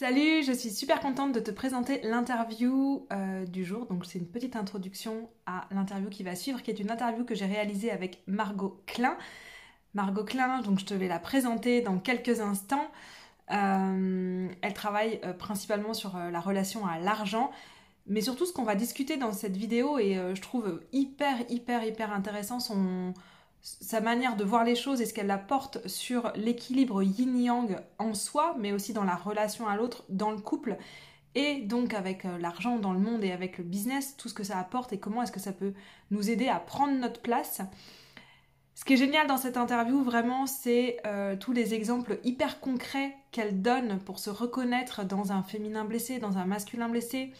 Salut, je suis super contente de te présenter l'interview euh, du jour. Donc c'est une petite introduction à l'interview qui va suivre, qui est une interview que j'ai réalisée avec Margot Klein. Margot Klein, donc je te vais la présenter dans quelques instants. Euh, elle travaille euh, principalement sur la relation à l'argent, mais surtout ce qu'on va discuter dans cette vidéo et je trouve hyper hyper hyper intéressant son sa manière de voir les choses et ce qu'elle apporte sur l'équilibre yin-yang en soi, mais aussi dans la relation à l'autre, dans le couple, et donc avec euh, l'argent dans le monde et avec le business, tout ce que ça apporte et comment est-ce que ça peut nous aider à prendre notre place. Ce qui est génial dans cette interview, vraiment, c'est euh, tous les exemples hyper concrets qu'elle donne pour se reconnaître dans un féminin blessé, dans un masculin blessé,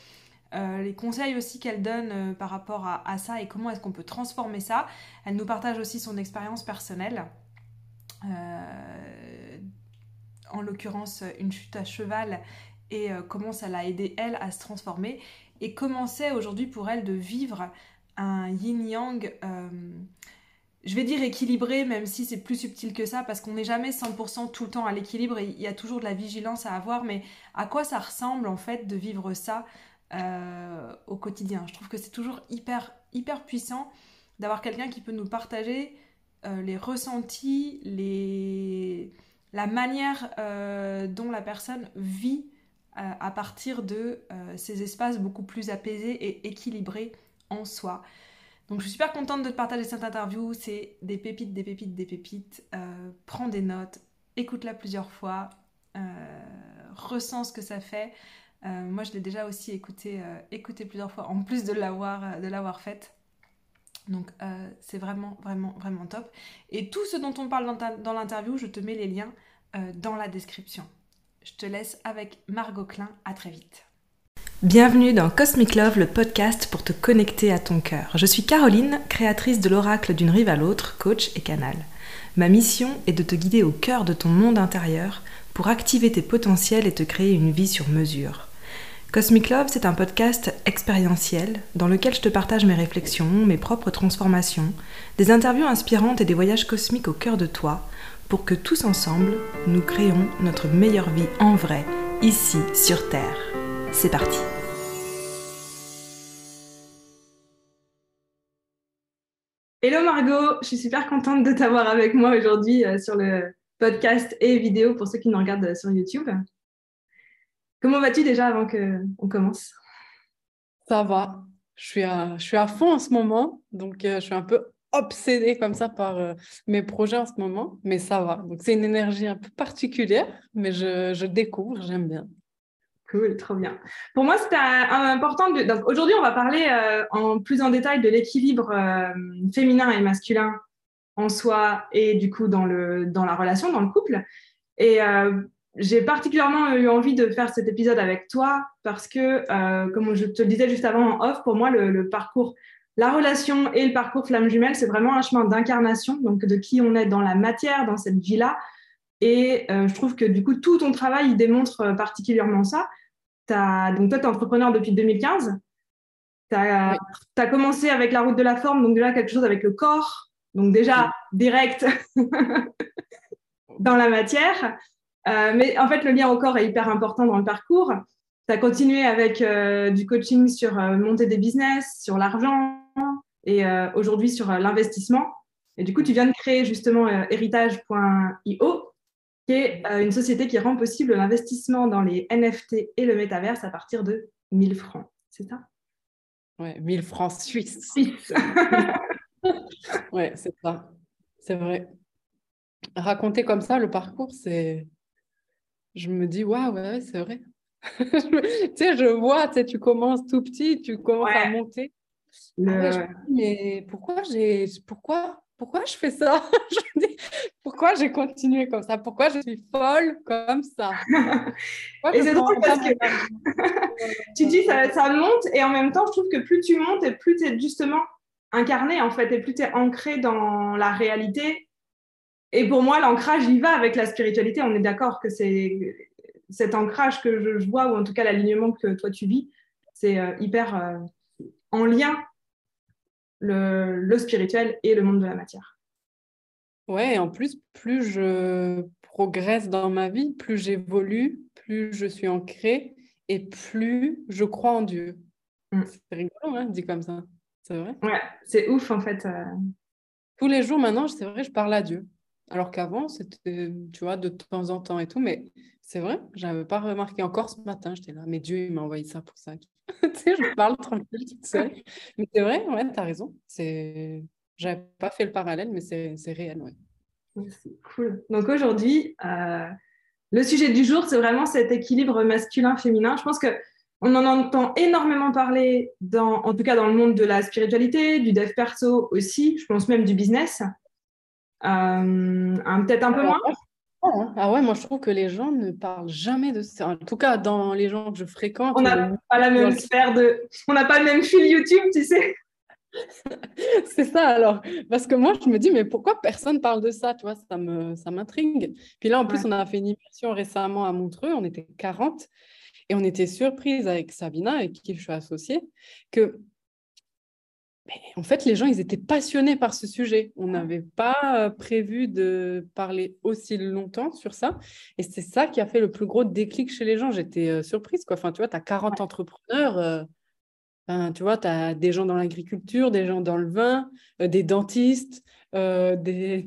euh, les conseils aussi qu'elle donne euh, par rapport à, ça et comment est-ce qu'on peut transformer ça. Elle nous partage aussi son expérience personnelle. Euh, en l'occurrence, une chute à cheval et comment ça l'a aidé elle à se transformer et comment c'est aujourd'hui pour elle de vivre un yin-yang je vais dire équilibré, même si c'est plus subtil que ça, parce qu'on n'est jamais 100% tout le temps à l'équilibre et il y a toujours de la vigilance à avoir, mais à quoi ça ressemble en fait de vivre ça euh, au quotidien. Je trouve que c'est toujours hyper, hyper puissant d'avoir quelqu'un qui peut nous partager euh, les ressentis, les... la manière euh, dont la personne vit à partir de ces espaces beaucoup plus apaisés et équilibrés en soi. Donc je suis super contente de te partager cette interview. C'est des pépites, des pépites, des pépites. prends des notes, écoute-la plusieurs fois, ressens ce que ça fait. Euh, moi, je l'ai déjà aussi écouté, euh, écouté plusieurs fois, en plus de l'avoir, euh, de l'avoir faite. Donc, c'est vraiment, vraiment, vraiment top. Et tout ce dont on parle dans, dans l'interview, je te mets les liens dans la description. Je te laisse avec Margot Klein. À très vite. Bienvenue dans Cosmic Love, le podcast pour te connecter à ton cœur. Je suis Caroline, créatrice de l'oracle d'une rive à l'autre, coach et canal. Ma mission est de te guider au cœur de ton monde intérieur pour activer tes potentiels et te créer une vie sur mesure. Cosmic Love, c'est un podcast expérientiel dans lequel je te partage mes réflexions, mes propres transformations, des interviews inspirantes et des voyages cosmiques au cœur de toi pour que tous ensemble, nous créons notre meilleure vie en vrai, ici sur Terre. C'est parti Hello Margot, je suis super contente de t'avoir avec moi aujourd'hui euh, sur le podcast et vidéo pour ceux qui nous regardent sur YouTube. Comment vas-tu déjà avant qu'on commence? Ça va. Je suis, à, je suis à fond en ce moment. Donc, euh, je suis un peu obsédée comme ça par euh, mes projets en ce moment. Mais ça va. Donc, c'est une énergie un peu particulière, mais je, je découvre, j'aime bien. Cool, trop bien. Pour moi, c'était important. De... Donc, aujourd'hui, on va parler euh, en plus en détail de l'équilibre féminin et masculin en soi et du coup dans, le, dans la relation, dans le couple. Et j'ai particulièrement eu envie de faire cet épisode avec toi parce que, euh, comme je te le disais juste avant en off, pour moi, le, parcours, la relation et le parcours flamme jumelle, c'est vraiment un chemin d'incarnation, donc de qui on est dans la matière, dans cette vie-là. Et euh, je trouve que du coup, tout ton travail, il démontre euh, particulièrement ça. As, donc toi, tu es entrepreneur depuis 2015. Tu as, as, commencé avec la route de la forme, donc déjà quelque chose avec le corps, donc déjà direct dans la matière. Euh, mais en fait, le lien au corps est hyper important dans le parcours. Tu as continué avec euh, du coaching sur euh, monter des business, sur l'argent et aujourd'hui sur l'investissement. Et du coup, tu viens de créer justement héritage.io, qui est une société qui rend possible l'investissement dans les NFT et le métaverse à partir de 1000 francs. C'est ça? Ouais, 1000 francs suisses. Suisse. ouais, c'est ça. C'est vrai. Raconter comme ça le parcours, c'est je me dis, waouh, ouais, c'est vrai. tu sais, je vois, tu commences tout petit, tu commences à monter. Ah mais pourquoi j'ai, pourquoi, pourquoi je fais ça? Je dis, Pourquoi j'ai continué comme ça? Pourquoi je suis folle comme ça? Et c'est drôle parce que tu dis ça, ça monte et en même temps, je trouve que plus tu montes et plus tu es justement incarné en fait et plus tu es ancré dans la réalité et pour moi, l'ancrage, il va avec la spiritualité. On est d'accord que c'est cet ancrage que je, vois, ou en tout cas l'alignement que toi tu vis, c'est euh, hyper euh, en lien le, spirituel et le monde de la matière. Ouais, et en plus, plus je progresse dans ma vie, plus j'évolue, plus je suis ancrée et plus je crois en Dieu. Mm. C'est rigolo, hein, dit comme ça. C'est vrai. Ouais, c'est ouf en fait. Euh. Tous les jours maintenant, c'est vrai, je parle à Dieu. Alors qu'avant, c'était, tu vois, de temps en temps et tout. Mais c'est vrai, je n'avais pas remarqué. Encore ce matin, j'étais là, mais Dieu, il m'a envoyé ça pour ça. tu sais, je parle tranquille toute seule. Mais c'est vrai, ouais, tu as raison. C'est... J'avais pas fait le parallèle, mais c'est, c'est réel, ouais. C'est cool. Donc aujourd'hui, euh, le sujet du jour, c'est vraiment cet équilibre masculin-féminin. Je pense que on en entend énormément parler, dans, en tout cas dans le monde de la spiritualité, du dev perso aussi, je pense même du business. Euh, Peut-être un peu moins? Hein. Ah ouais, moi je trouve que les gens ne parlent jamais de ça. En tout cas, dans les gens que je fréquente. On n'a pas la même sphère de. On n'a pas le même fil YouTube, tu sais. c'est ça alors. Parce que moi, je me dis, mais pourquoi personne parle de ça Tu vois, ça me, ça m'intrigue. Puis là, en plus, on a fait une immersion récemment à Montreux, on était 40, et on était surprise avec Sabina, avec qui je suis associée, que en fait, les gens, ils étaient passionnés par ce sujet. On n'avait pas euh, prévu de parler aussi longtemps sur ça. Et c'est ça qui a fait le plus gros déclic chez les gens. J'étais euh, surprise. Quoi. Enfin, tu vois, tu as 40 entrepreneurs. Euh, tu vois, tu as des gens dans l'agriculture, des gens dans le vin, euh, des dentistes, des...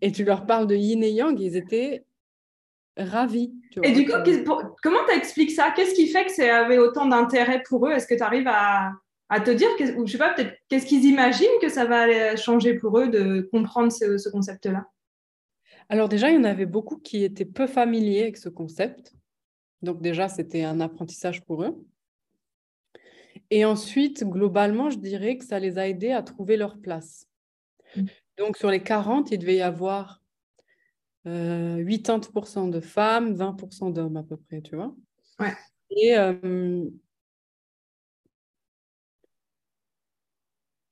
et tu leur parles de yin et yang, ils étaient ravis. et du coup, comment tu expliques ça? Qu'est-ce qui fait que ça avait autant d'intérêt pour eux? Est-ce que tu arrives à, te dire, ou je sais pas, peut-être, qu'est-ce qu'ils imaginent que ça va changer pour eux de comprendre ce concept-là? Alors déjà, il y en avait beaucoup qui étaient peu familiers avec ce concept. Donc déjà, c'était un apprentissage pour eux. Et ensuite, globalement, je dirais que ça les a aidés à trouver leur place. Mm. Donc, sur les 40, il devait y avoir 80% euh, de femmes, 20% d'hommes à peu près, tu vois? Ouais. Et, euh,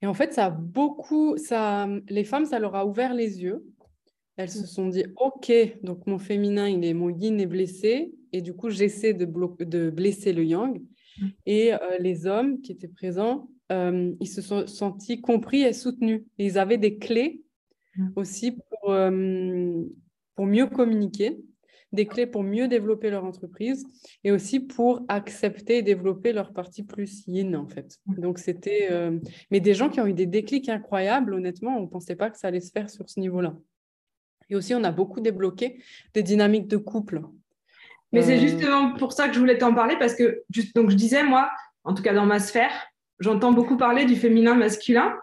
et en fait, ça a beaucoup, ça, les femmes, ça leur a ouvert les yeux. Elles se mm. sont dit, OK, donc mon féminin, il est, mon yin est blessé, et du coup, j'essaie de, de blesser le yang. Mm. Et euh, les hommes qui étaient présents, euh, ils se sont sentis compris et soutenus. Et ils avaient des clés mm. aussi pour, euh, pour mieux communiquer, des clés pour mieux développer leur entreprise et aussi pour accepter et développer leur partie plus yin, en fait. Donc, c'était... Mais des gens qui ont eu des déclics incroyables, honnêtement, on ne pensait pas que ça allait se faire sur ce niveau-là. Et aussi, on a beaucoup débloqué des dynamiques de couple. Mais c'est euh. justement pour ça que je voulais t'en parler parce que, donc je disais, moi, en tout cas dans ma sphère, j'entends beaucoup parler du féminin masculin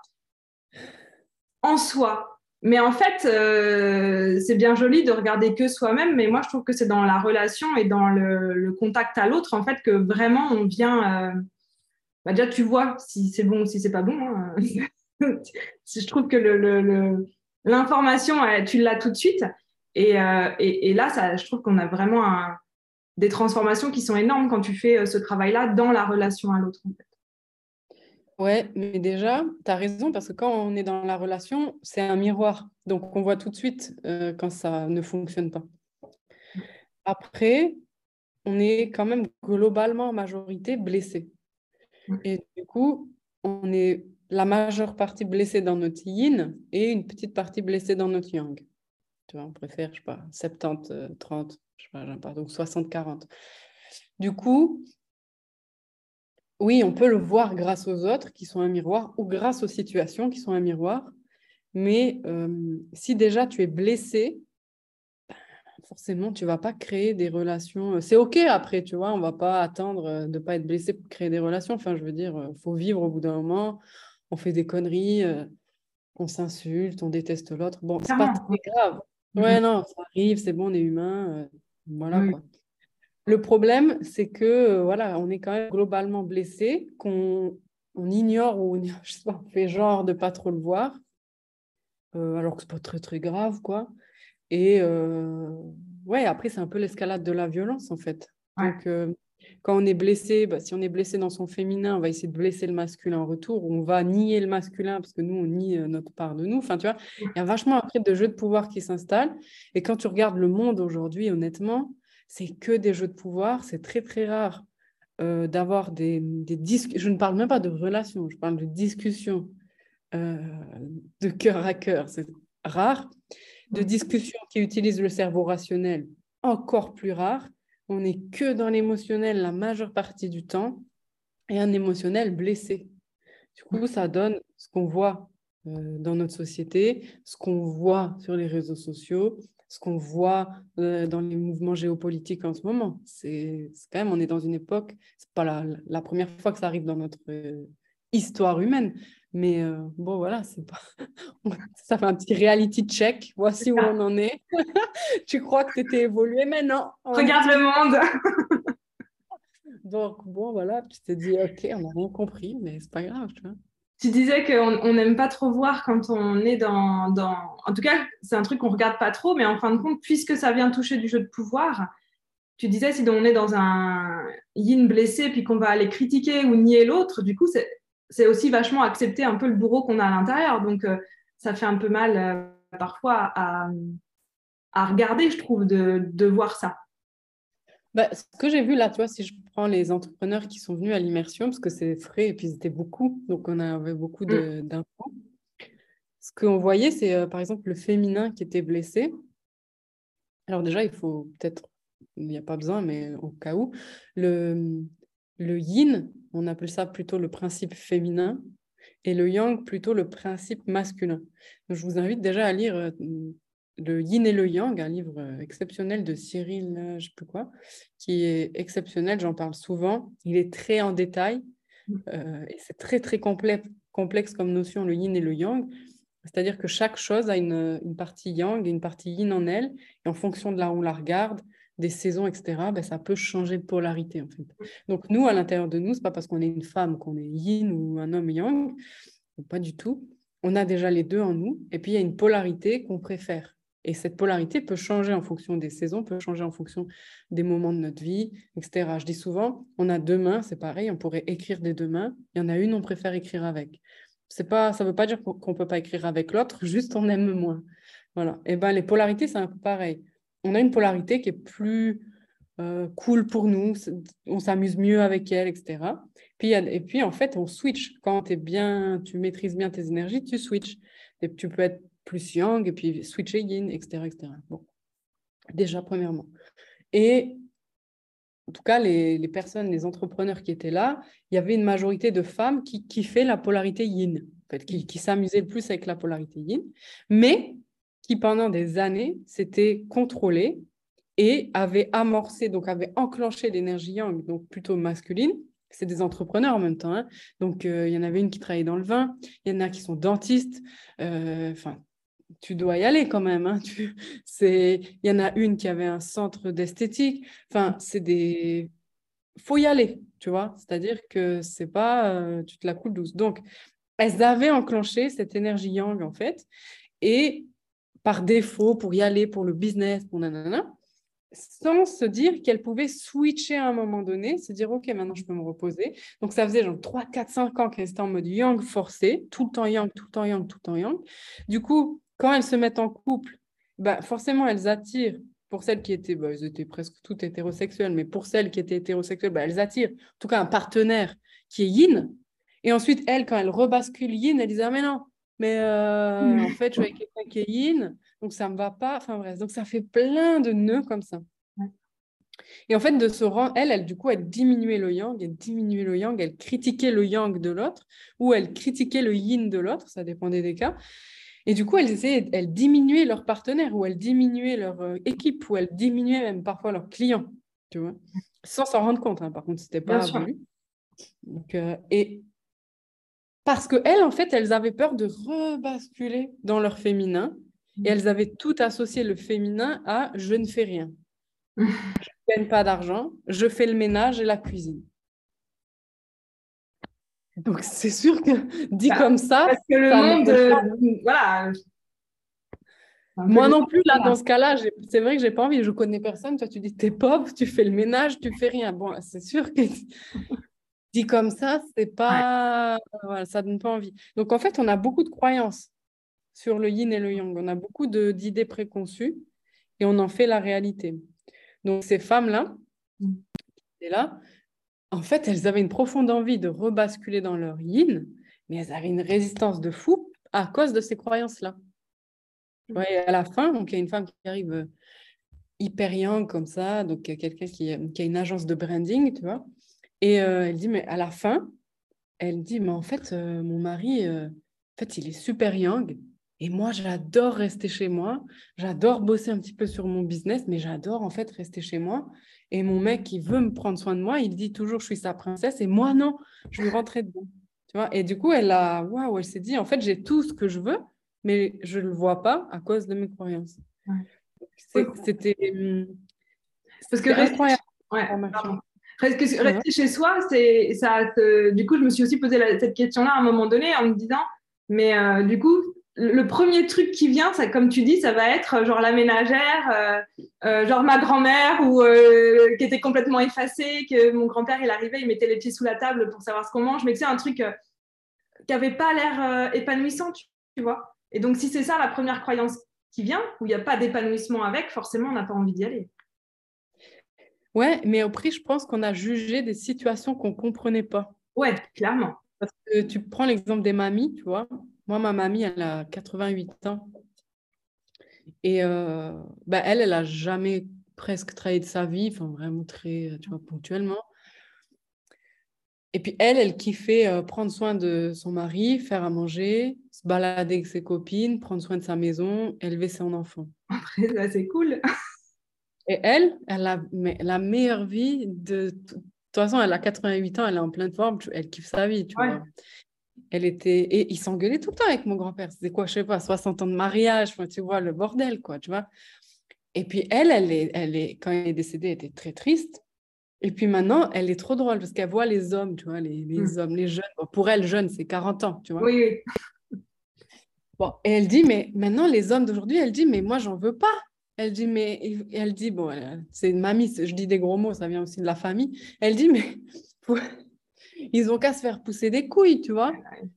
en soi. Mais en fait, euh, c'est bien joli de regarder que soi-même, mais moi je trouve que c'est dans la relation et dans le, contact à l'autre, en fait, que vraiment on vient. Euh, bah déjà, tu vois si c'est bon ou si c'est pas bon. Hein. je trouve que l'information, tu l'as tout de suite. Et, là, je trouve qu'on a vraiment des transformations qui sont énormes quand tu fais euh, ce travail-là dans la relation à l'autre. Ouais, mais déjà, tu as raison, parce que quand on est dans la relation, c'est un miroir. Donc, on voit tout de suite euh, quand ça ne fonctionne pas. Après, on est quand même globalement en majorité blessé. Et du coup, on est la majeure partie blessée dans notre yin et une petite partie blessée dans notre yang. Tu vois, on préfère, je sais pas, 70, 30, je sais pas, donc 60-40. Du coup, oui, on peut le voir grâce aux autres qui sont un miroir ou grâce aux situations qui sont un miroir. Mais euh, si déjà tu es blessé, ben, forcément, tu vas pas créer des relations. C'est OK après, tu vois, on va pas attendre euh, de pas être blessé pour créer des relations. Enfin, je veux dire, il euh, faut vivre au bout d'un moment. On fait des conneries, on s'insulte, on déteste l'autre. Bon, c'est pas très grave. Ouais, mm-hmm. non, ça arrive, c'est bon, on est humain. Voilà quoi. Le problème, c'est que euh, voilà, on est quand même globalement blessé, qu'on on ignore ou on, je sais pas, fait genre de pas trop le voir, euh, alors que c'est pas très très grave quoi. Et euh, ouais, après c'est un peu l'escalade de la violence en fait. Donc quand on est blessé, bah, si on est blessé dans son féminin, on va essayer de blesser le masculin en retour, on va nier le masculin parce que nous, on nie notre part de nous. Enfin, tu vois, il y a vachement après de jeux de pouvoir qui s'installent. Et quand tu regardes le monde aujourd'hui, honnêtement, c'est que des jeux de pouvoir. C'est très, très rare euh, d'avoir des, des discussions. Je ne parle même pas de relations, je parle de discussions euh, de cœur à cœur. C'est rare. de discussions qui utilisent le cerveau rationnel, encore plus rare. On n'est que dans l'émotionnel la majeure partie du temps et un émotionnel blessé. Du coup, ça donne ce qu'on voit euh, dans notre société, ce qu'on voit sur les réseaux sociaux, ce qu'on voit euh, dans les mouvements géopolitiques en ce moment. C'est quand même, on est dans une époque, c'est pas la, la, première fois que ça arrive dans notre euh, histoire humaine, mais bon, voilà, c'est pas. ça fait un petit reality check. Voici où on en est. tu crois que tu étais évolué, mais non. Regarde le monde. Donc, bon, voilà, tu t'es dit, OK, on n'a rien compris, mais c'est pas grave, tu vois tu disais qu'on n'aime pas trop voir quand on est dans, dans... En tout cas, c'est un truc qu'on regarde pas trop, mais en fin de compte, puisque ça vient toucher du jeu de pouvoir, tu disais si on est dans un yin blessé puis qu'on va aller critiquer ou nier l'autre, du coup, c'est aussi vachement accepter un peu le bourreau qu'on a à l'intérieur. Donc, euh, ça fait un peu mal euh, parfois à, à, regarder, je trouve, de, de voir ça. Bah, ce que j'ai vu là, tu vois, si je prends les entrepreneurs qui sont venus à l'immersion, parce que c'est frais et puis c'était beaucoup, donc on avait beaucoup mm. d'infos. Ce qu'on voyait, c'est euh, par exemple le féminin qui était blessé. Alors déjà, il faut peut-être, il n'y a pas besoin, mais au cas où, le, le yin, on appelle ça plutôt le principe féminin, et le yang plutôt le principe masculin. Donc, je vous invite déjà à lire euh, le Yin et le Yang, un livre euh, exceptionnel de Cyril, euh, je sais plus quoi, qui est exceptionnel, j'en parle souvent. Il est très en détail mmh. euh, et c'est très très complexe, complexe comme notion, le Yin et le Yang. C'est-à-dire que chaque chose a une, partie Yang et une partie Yin en elle, et en fonction de là où on la regarde, des saisons, etc., ben, ça peut changer de polarité en fait. Donc nous, à l'intérieur de nous, c'est pas parce qu'on est une femme qu'on est Yin ou un homme Yang, pas du tout. On a déjà les deux en nous, et puis il y a une polarité qu'on préfère. Et cette polarité peut changer en fonction des saisons, peut changer en fonction des moments de notre vie, etc. Je dis souvent, on a deux mains, c'est pareil, on pourrait écrire des deux mains. Il y en a une, on préfère écrire avec. C'est pas, ça ne veut pas dire qu'on ne peut pas écrire avec l'autre, juste on aime moins. Voilà. Et ben les polarités, c'est un peu pareil. On a une polarité qui est plus euh, cool pour nous, on s'amuse mieux avec elle, etc. Puis, et puis en fait, on switch. Quand es bien, tu maîtrises bien tes énergies, tu switches. Et tu peux être plus yang, et puis switcher yin, etc., etc. Bon, déjà, premièrement. Et en tout cas, les, les, personnes, les entrepreneurs qui étaient là, il y avait une majorité de femmes qui kiffaient la polarité yin, en fait, qui, qui s'amusaient le plus avec la polarité yin, mais qui pendant des années s'étaient contrôlées et avaient amorcé, donc avaient enclenché l'énergie yang, donc plutôt masculine, c'est des entrepreneurs en même temps. Hein. Donc, euh, il y en avait une qui travaillait dans le vin, il y en a qui sont dentistes. Euh, enfin, tu dois y aller quand même. Hein. Tu, il y en a une qui avait un centre d'esthétique. Enfin, c'est des... faut y aller, tu vois. C'est-à-dire que c'est pas... Euh, tu te la coules douce. Donc, elles avaient enclenché cette énergie yang, en fait. Et par défaut, pour y aller, pour le business, pour nanana, sans se dire qu'elles pouvaient switcher à un moment donné, se dire, OK, maintenant je peux me reposer. Donc, ça faisait genre 3, 4, 5 ans qu'elles étaient en mode yang forcé, tout le temps yang, tout le temps yang, tout le temps yang. Du coup, quand elles se mettent en couple, bah, forcément, elles attirent. Pour celles qui étaient, bah, elles étaient presque toutes hétérosexuelles, mais pour celles qui étaient hétérosexuelles, bah, elles attirent en tout cas un partenaire qui est yin. Et ensuite, elles, quand elles rebasculent yin, elles disent Ah, mais non, mais euh, en fait, je suis avec quelqu'un qui est yin, donc ça ne me va pas. Enfin bref, donc ça fait plein de nœuds comme ça. Et en fait, de se rendre, elle, elle, du coup, elle diminuait le yang, elle diminuait le yang, elle critiquait le yang de l'autre, ou elle critiquait le yin de l'autre, ça dépendait des cas. Et du coup, elles, essayaient, elles diminuaient leur partenaire, ou elles diminuaient leur euh, équipe, ou elles diminuaient même parfois leurs clients, tu vois, sans s'en rendre compte. Hein. Par contre, c'était pas voulu. Donc, euh, et parce qu'elles, en fait, elles avaient peur de rebasculer dans leur féminin, et elles avaient tout associé le féminin à je ne fais rien. je ne gagne pas d'argent, je fais le ménage et la cuisine. Donc, c'est sûr que dit bah, comme ça. Parce que le monde. Euh, voilà. Moi non plus, là, dans ce cas-là, c'est vrai que j'ai pas envie. Je connais personne. Toi, tu dis, t'es pauvre, tu fais le ménage, tu fais rien. Bon, c'est sûr que dit comme ça, c'est pas. Voilà, ça donne pas envie. Donc, en fait, on a beaucoup de croyances sur le yin et le yang. On a beaucoup d'idées préconçues et on en fait la réalité. Donc, ces femmes-là, mm. là, en fait, elles avaient une profonde envie de rebasculer dans leur yin, mais elles avaient une résistance de fou à cause de ces croyances-là. Ouais, à la fin, donc il y a une femme qui arrive euh, hyper young comme ça, donc quelqu'un qui, qui, a une agence de branding, tu vois. Et elle dit, mais à la fin, elle dit, mais en fait, mon mari, en fait, il est super young. Et moi, j'adore rester chez moi. J'adore bosser un petit peu sur mon business, mais j'adore en fait rester chez moi. Et mon mec, qui veut me prendre soin de moi, il dit toujours je suis sa princesse. Et moi, non, je lui rentrais dedans. Tu vois? Et du coup, elle a, waouh, elle s'est dit en fait, j'ai tout ce que je veux, mais je ne le vois pas à cause de mes croyances. C'était. Hum, Parce que incroyable. Ouais, rester chez soi, c'est ça. Du coup, je me suis aussi posé cette question-là à un moment donné en me disant, mais euh, du coup, le premier truc qui vient, ça, comme tu dis, ça va être euh, genre la ménagère, euh, euh, genre ma grand-mère ou qui était complètement effacée, que mon grand-père il arrivait, il mettait les pieds sous la table pour savoir ce qu'on mange, mais tu sais un truc qui avait pas l'air épanouissant, tu, vois. Et donc si c'est ça la première croyance qui vient, où il n'y a pas d'épanouissement avec, forcément on n'a pas envie d'y aller. Ouais, mais au prix, je pense qu'on a jugé des situations qu'on comprenait pas. Ouais, clairement. Parce que tu prends l'exemple des mamies, tu vois. Moi, ma mamie, elle a 88 ans. Et euh, bah, elle, elle n'a jamais presque travaillé de sa vie, enfin vraiment très, tu vois, ponctuellement. Et puis elle, elle kiffait euh, prendre soin de son mari, faire à manger, se balader avec ses copines, prendre soin de sa maison, élever son enfant. Après, c'est cool. Et elle, elle a la meilleure vie de... De toute façon, elle a 88 ans, elle est en pleine forme, elle kiffe sa vie, tu vois. Elle était... Et il s'engueulait tout le temps avec mon grand-père. C'était quoi, je sais pas, 60 ans de mariage, tu vois, le bordel, quoi, tu vois. Et puis elle, elle est, elle est, quand elle est décédée, elle était très triste. Et puis maintenant, elle est trop drôle parce qu'elle voit les hommes, tu vois, les, les mmh. hommes, les jeunes. pour elle, jeune, c'est 40 ans, tu vois. Oui, Bon, et elle dit, mais maintenant, les hommes d'aujourd'hui, elle dit, mais moi, j'en veux pas. Elle dit, mais elle dit, bon, c'est une mamie, je dis des gros mots, ça vient aussi de la famille. Elle dit, mais ils ont qu'à se faire pousser des couilles, tu vois.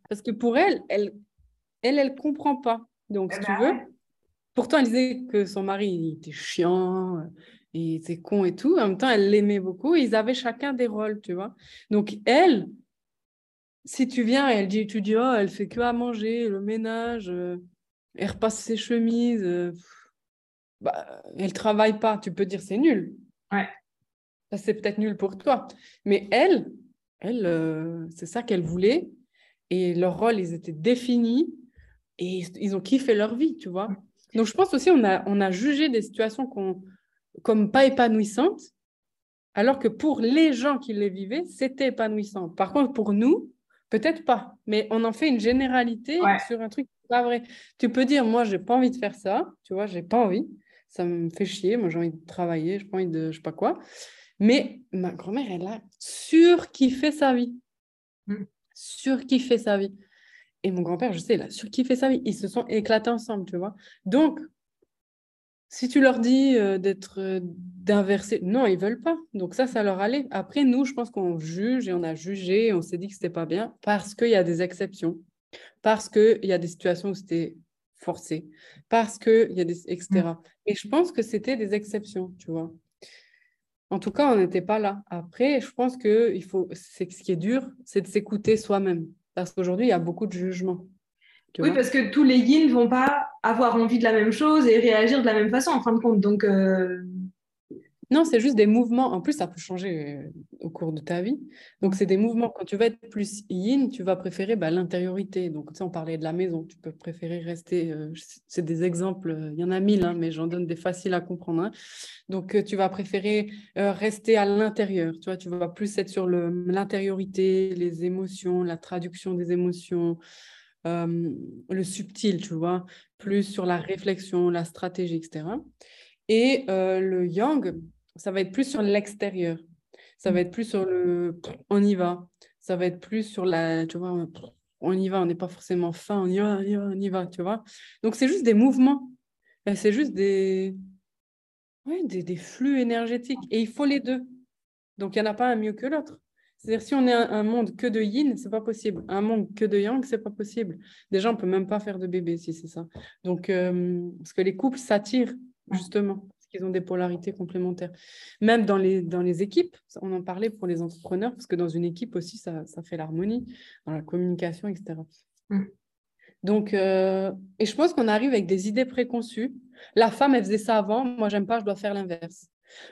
Parce que pour elle, elle, elle, elle comprend pas. Donc, si tu veux, pourtant, elle disait que son mari il était chiant, il était con et tout. En même temps, elle l'aimait beaucoup. Ils avaient chacun des rôles, tu vois. Donc, elle, si tu viens et elle dit, tu dis, oh, elle fait que à manger, le ménage, euh, elle repasse ses chemises, euh, bah, elle travaille pas. Tu peux dire, c'est nul. Ouais. c'est peut-être nul pour toi. Mais elle, elle, euh, c'est ça qu'elle voulait. Et leur rôle, ils étaient définis. Et ils ont kiffé leur vie, tu vois. Donc, je pense aussi on a, on a jugé des situations comme pas épanouissantes, alors que pour les gens qui les vivaient, c'était épanouissant. Par contre, pour nous, peut-être pas. Mais on en fait une généralité sur un truc pas vrai. Tu peux dire, moi, j'ai pas envie de faire ça, tu vois, j'ai pas envie. Ça me fait chier, moi, j'ai envie de travailler, j'ai pas envie de je sais pas quoi. Mais ma grand-mère, elle a surkiffé sa vie. Mmh. Surkiffé sa vie. Et mon grand-père, je sais, il a surkiffé sa vie. Ils se sont éclatés ensemble, tu vois. Donc, si tu leur dis euh, d'être euh, d'inverser, non, ils veulent pas. Donc ça, ça leur allait. Après, nous, je pense qu'on juge et on a jugé, et on s'est dit que c'était pas bien parce qu'il y a des exceptions, parce qu'il y a des situations où c'était forcé, parce qu'il y a des etc. Mmh. Et je pense que c'était des exceptions, tu vois. En tout cas, on n'était pas là. Après, je pense que il faut, c'est ce qui est dur, c'est de s'écouter soi-même, parce qu'aujourd'hui, il y a beaucoup de jugements. Oui, parce que tous les yin ne vont pas avoir envie de la même chose et réagir de la même façon, en fin de compte. Donc, euh, non, c'est juste des mouvements. En plus, ça peut changer euh, au cours de ta vie. Donc, c'est des mouvements. Quand tu vas être plus yin, tu vas préférer bah, l'intériorité. Donc, tu sais, on parlait de la maison. Tu peux préférer rester. Euh, c'est des exemples. Euh, il y en a mille, hein, mais j'en donne des faciles à comprendre. Hein. Donc, tu vas préférer rester à l'intérieur. Tu vois, tu vas plus être sur l'intériorité, les émotions, la traduction des émotions, le subtil, tu vois, plus sur la réflexion, la stratégie, etc. Et le yang, ça va être plus sur l'extérieur. Ça va être plus sur le on y va. Ça va être plus sur la, tu vois, on y va, on n'est pas forcément fin, on y va, on y va, on y va, tu vois. Donc c'est juste des mouvements. C'est juste des... Ouais, des, des, flux énergétiques. Et il faut les deux. Donc il n'y en a pas un mieux que l'autre. C'est-à-dire si on est un, monde que de yin, c'est pas possible. Un monde que de yang, c'est pas possible. Déjà, on peut même pas faire de bébé si c'est ça. Donc, euh, parce que les couples s'attirent justement ils ont des polarités complémentaires. Même dans les, dans les équipes, on en parlait pour les entrepreneurs, parce que dans une équipe aussi, ça, ça fait l'harmonie, dans la communication, etc. Mm. Donc, euh, et je pense qu'on arrive avec des idées préconçues. La femme, elle faisait ça avant, moi, j'aime pas, je dois faire l'inverse.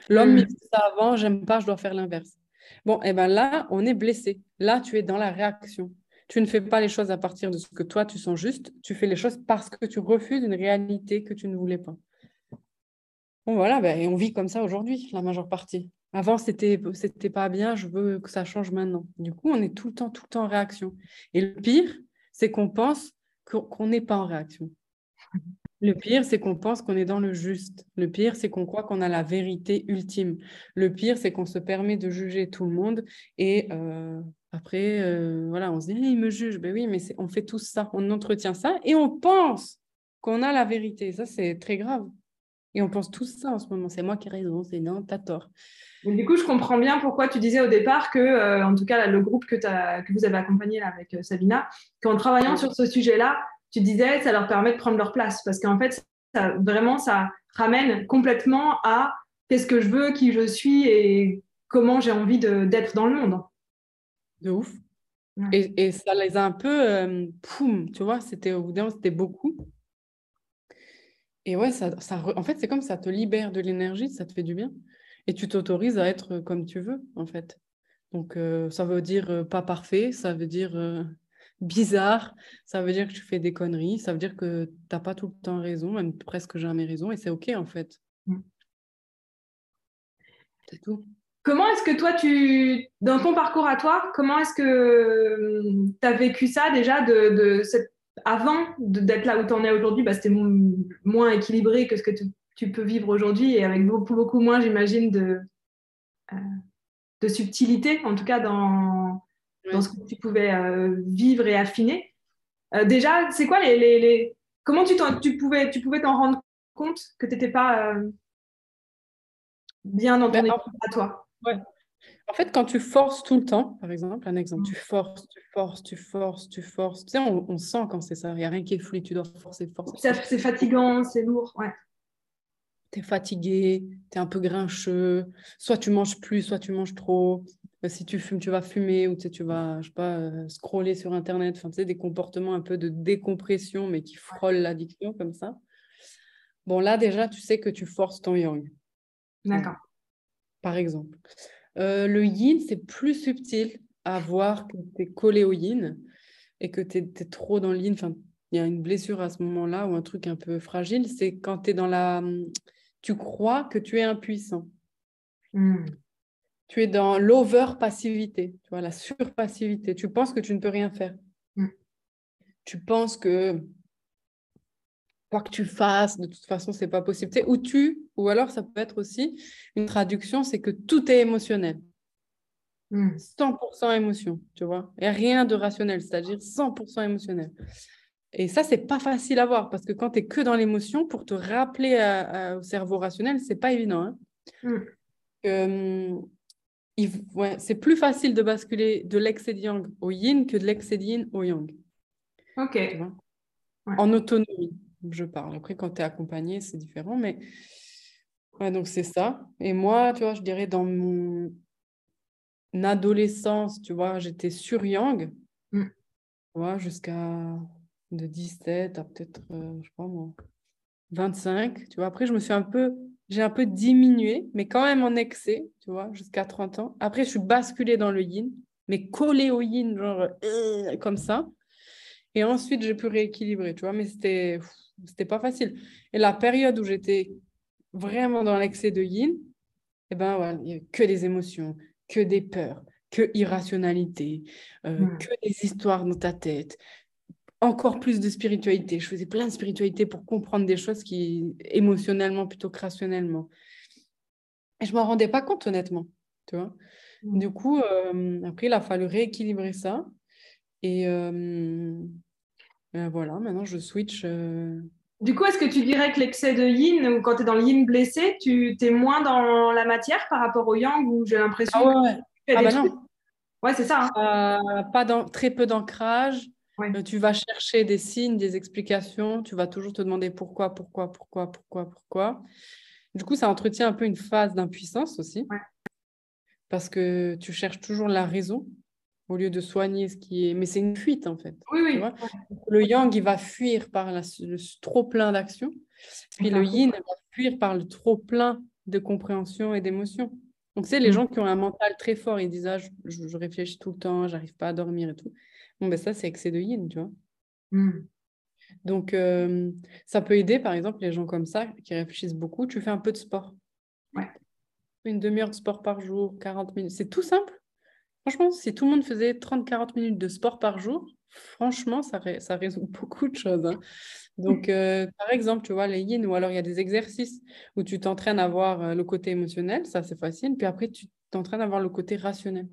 L'homme, il faisait ça avant, j'aime pas, je dois faire l'inverse. Bon, et ben là, on est blessé. Là, tu es dans la réaction. Tu ne fais pas les choses à partir de ce que toi, tu sens juste. Tu fais les choses parce que tu refuses une réalité que tu ne voulais pas. Bon, voilà, ben, et on vit comme ça aujourd'hui, la majeure partie. Avant, c'était c'était pas bien, je veux que ça change maintenant. Du coup, on est tout le temps, tout le temps en réaction. Et le pire, c'est qu'on pense qu'on n'est pas en réaction. Le pire, c'est qu'on pense qu'on est dans le juste. Le pire, c'est qu'on croit qu'on a la vérité ultime. Le pire, c'est qu'on se permet de juger tout le monde et euh, après, euh, voilà, on se dit, il me juge. Ben oui, mais on fait tout ça, on entretient ça et on pense qu'on a la vérité. Ça, c'est très grave. Et on pense tout ça en ce moment. C'est moi qui ai raison, c'est non, t'as tort. Du coup, je comprends bien pourquoi tu disais au départ que, euh, en tout cas, le groupe que, que vous avez accompagné là, avec Sabina, qu'en travaillant sur ce sujet-là, tu disais, ça leur permet de prendre leur place. Parce qu'en fait, ça, vraiment, ça ramène complètement à qu'est-ce que je veux, qui je suis et comment j'ai envie d'être dans le monde. De ouf. Et, ça les a un peu, euh, poum, tu vois, c'était au bout d'un c'était beaucoup. Et ouais, ça, ça en fait, c'est comme ça te libère de l'énergie, ça te fait du bien. Et tu t'autorises à être comme tu veux, en fait. Donc, euh, ça veut dire euh, pas parfait, ça veut dire bizarre, ça veut dire que tu fais des conneries, ça veut dire que tu n'as pas tout le temps raison, même presque jamais raison, et c'est OK en fait. Mm. C'est tout. Comment est-ce que toi, tu, dans ton parcours à toi, comment est-ce que tu as vécu ça déjà de, cette, avant d'être là où tu en es aujourd'hui bah, C'était moins équilibré que ce que tu, peux vivre aujourd'hui et avec beaucoup, beaucoup moins, j'imagine, de, euh, de subtilité, en tout cas dans, dans ce que tu pouvais euh, vivre et affiner. Euh, déjà, c'est quoi les, les, comment tu, tu pouvais tu pouvais t'en rendre compte que tu n'étais pas bien dans ton ben, à toi? Ouais. En fait, quand tu forces tout le temps, par exemple, un exemple, tu forces, tu forces, tu forces, tu forces. Tu sais, on, sent quand c'est ça. Il n'y a rien qui est fluide. Tu dois forcer, forcer. C'est fatigant, c'est lourd. Ouais. Tu es fatigué, tu es un peu grincheux. Soit tu manges plus, soit tu manges trop. Bah, si tu fumes, tu vas fumer ou tu, sais, tu vas, je sais pas, euh, scroller sur Internet, enfin, tu sais, des comportements un peu de décompression, mais qui frôlent l'addiction comme ça. Bon, là, déjà, tu sais que tu forces ton yang. D'accord. Par exemple. Euh, le yin, c'est plus subtil à voir que tu es collé au yin et que tu es, trop dans le yin. Enfin, il y a une blessure à ce moment-là ou un truc un peu fragile. C'est quand tu es dans la. Tu crois que tu es impuissant. Hmm tu es dans l'over-passivité, tu vois, la surpassivité. Tu penses que tu ne peux rien faire. Mm. Tu penses que quoi que tu fasses, de toute façon, c'est pas possible. ou tu, ou alors ça peut être aussi une traduction, c'est que tout est émotionnel. 100% mm. émotion, tu vois. Il n'y a rien de rationnel, c'est-à-dire 100% émotionnel. Et ça, c'est pas facile à voir parce que quand tu es que dans l'émotion, pour te rappeler au cerveau rationnel, c'est pas évident. Hein. Mm. Hum, c'est plus facile de basculer de l'excès yang au yin que de l'excès yin au yang. Ok. En autonomie, je parle. Après, quand tu es accompagné, c'est différent. Mais ouais, donc c'est ça. Et moi, tu vois, je dirais dans mon adolescence, tu vois, j'étais sur yang. Mm. jusqu'à de 17 à peut-être, euh, je sais pas moi, 25. Tu vois, après, je me suis un peu j'ai un peu diminué, mais quand même en excès, tu vois, jusqu'à 30 ans. Après, je suis basculée dans le yin, mais collée au yin, genre euh, comme ça. Et ensuite, j'ai pu rééquilibrer, tu vois, mais c'était c'était pas facile. Et la période où j'étais vraiment dans l'excès de yin, eh ben, voilà, il n'y avait que des émotions, que des peurs, que irrationalité, euh, que des histoires dans ta tête, encore plus de spiritualité. Je faisais plein de spiritualité pour comprendre des choses qui émotionnellement plutôt que rationnellement. Et je m'en rendais pas compte honnêtement, tu vois. Du coup, euh, après, il a fallu rééquilibrer ça. Et euh, ben voilà, maintenant je switch. Euh. Du coup, est-ce que tu dirais que l'excès de yin, ou quand tu es dans le yin blessé, tu es moins dans la matière par rapport au yang, où j'ai l'impression ah ouais, que ah bah non. Ouais, c'est ça. Hein. pas dans, très peu d'ancrage. Euh, tu vas chercher des signes, des explications, tu vas toujours te demander pourquoi, pourquoi, pourquoi, pourquoi, pourquoi. Du coup, ça entretient un peu une phase d'impuissance aussi. Parce que tu cherches toujours la raison. Au lieu de soigner ce qui est. Mais c'est une fuite en fait. Oui, oui. le yang, il va fuir par le trop plein d'action. Puis le yin va fuir par le trop plein de compréhension et d'émotion. Donc, c'est les mm. gens qui ont un mental très fort, ils disent ah, je, réfléchis tout le temps, j'arrive pas à dormir et tout. Bon, ben ça, c'est excès de yin, tu vois. Mm. Donc, euh, ça peut aider, par exemple, les gens comme ça qui réfléchissent beaucoup. Tu fais un peu de sport. Ouais. Une demi-heure de sport par jour, 40 minutes. C'est tout simple. Franchement, si tout le monde faisait 30-40 minutes de sport par jour, franchement, ça, ça résout beaucoup de choses. Hein. Donc, euh, par exemple, tu vois, les yin, ou alors il y a des exercices où tu t'entraînes à voir euh, le côté émotionnel, ça c'est facile, puis après tu t'entraînes à voir le côté rationnel.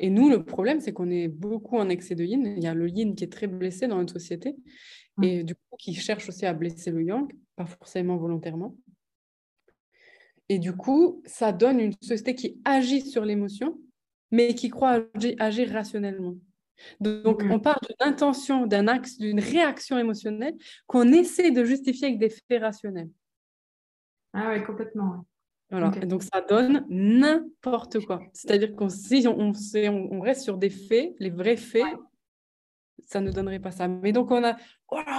Et nous, le problème, c'est qu'on est beaucoup en excès de yin. Il y a le yin qui est très blessé dans notre société, et du coup, qui cherche aussi à blesser le yang, pas forcément volontairement. Et du coup, ça donne une société qui agit sur l'émotion, mais qui croit agir, rationnellement. Donc, on part d'une intention, d'un axe, d'une réaction émotionnelle qu'on essaie de justifier avec des faits rationnels. Ah oui, complètement. Voilà. Et donc, ça donne n'importe quoi. C'est-à-dire qu'on si on, on, reste sur des faits, les vrais faits, ça ne donnerait pas ça. Mais donc, on a,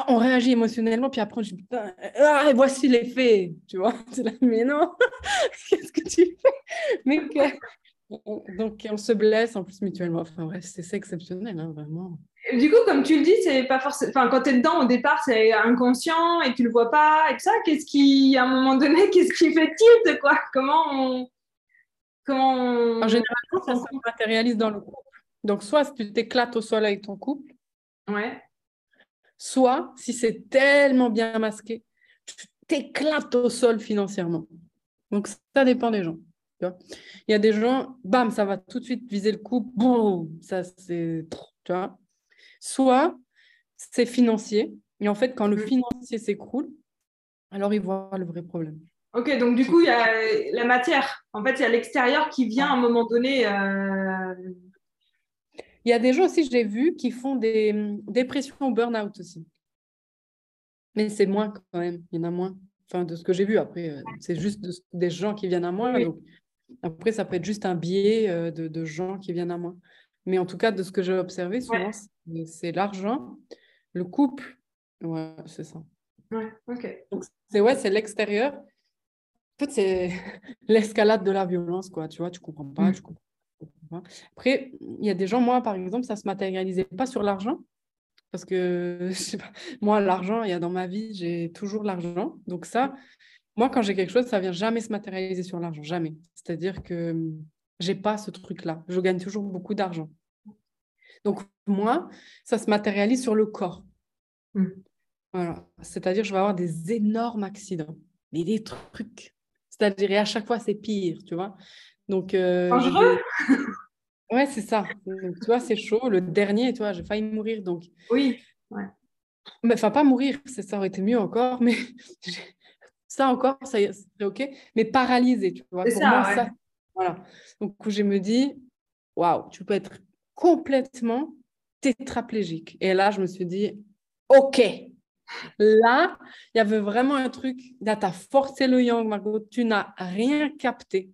on réagit émotionnellement, puis après, on dit, ah, voici les faits, tu vois. mais non, qu'est-ce que tu fais? Mais Donc, on se blesse en plus mutuellement. Enfin, bref, c'est exceptionnel, hein, vraiment. Du coup, comme tu le dis, c'est pas forcément. Enfin, quand tu es dedans, au départ, c'est inconscient et tu le vois pas et tout ça. Qu'est-ce qui, à un moment donné, qu'est-ce qui fait tilt, quoi? Comment on. Comment En général, ça se matérialise dans le couple. Donc, soit tu t'éclates au sol avec ton couple. Ouais. Soit, si c'est tellement bien masqué, tu t'éclates au sol financièrement. Donc, ça dépend des gens. Il y a des gens, bam, ça va tout de suite viser le coup, boum, ça c'est, tu vois. Soit c'est financier, et en fait, quand le mm. financier s'écroule, alors ils voient le vrai problème. Ok, donc du coup, il y a la matière. En fait, il y a l'extérieur qui vient à un moment donné. Euh, il y a des gens aussi, j'ai vu, qui font des hum, dépressions au burn-out aussi. Mais c'est moins quand même, il y en a moins. Enfin, de ce que j'ai vu, après, euh, c'est juste des gens qui viennent à moi. Donc, après, ça peut être juste un biais euh, de, gens qui viennent à moi. Mais en tout cas, de ce que j'ai observé, souvent, c'est l'argent, le couple. Ouais, c'est ça. Ouais, ok. Donc, c'est ouais, c'est l'extérieur. En fait, c'est l'escalade de la violence, quoi. Tu vois, tu comprends pas, mm. tu comprends pas. Après, il y a des gens, moi, par exemple, ça se matérialisait pas sur l'argent. Parce que, je sais pas, moi, l'argent, il y a dans ma vie, j'ai toujours l'argent. Donc ça, moi, quand j'ai quelque chose, ça vient jamais se matérialiser sur l'argent, jamais. C'est-à-dire que hum, j'ai pas ce truc-là. Je gagne toujours beaucoup d'argent. Donc moi, ça se matérialise sur le corps. Mmh. Voilà. C'est-à-dire, je vais avoir des énormes accidents, mais des trucs. C'est-à-dire, et à chaque fois, c'est pire, tu vois. Donc, euh, ouais, c'est ça. Donc, tu vois, c'est chaud. Le dernier, tu vois, j'ai failli mourir. Donc, oui. Ouais. Enfin, pas mourir, ça aurait été mieux encore, mais ça encore, ça serait OK, mais paralysé, tu vois. Pour moi, ça, voilà. Donc, je me dis, waouh, tu peux être complètement tétraplégique. Et là, je me suis dit, OK. Là, il y avait vraiment un truc. Là, tu as forcé le yang, Margot. Tu n'as rien capté.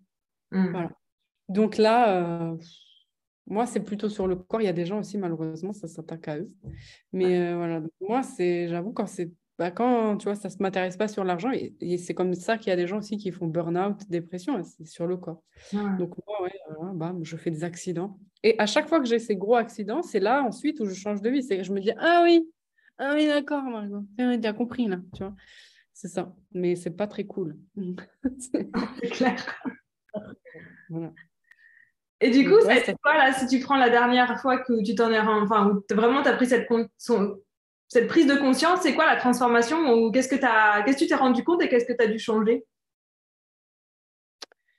Hmm. Voilà. Donc là, euh, moi, c'est plutôt sur le corps. Il y a des gens aussi, malheureusement, ça s'attaque à eux. Mais euh, voilà, moi, c'est, j'avoue, quand c'est bah, quand tu vois, ça ne se matérialise pas sur l'argent, et, c'est comme ça qu'il y a des gens aussi qui font burn-out, dépression, hein, c'est sur le corps. Donc, moi, ouais, je fais des accidents. Et à chaque fois que j'ai ces gros accidents, c'est là ensuite où je change de vie. C'est je me dis, ah oui, ah oui, d'accord, Margot, tu as compris là, tu vois. C'est ça. Mais c'est pas très cool. c'est clair. Voilà. Et du coup, c'est quoi là, si tu prends la dernière fois que tu t'en es enfin, où vraiment tu as pris cette, cette prise de conscience, c'est quoi la transformation ou qu'est-ce que qu'est-ce que tu t'es rendu compte et qu'est-ce que tu as dû changer?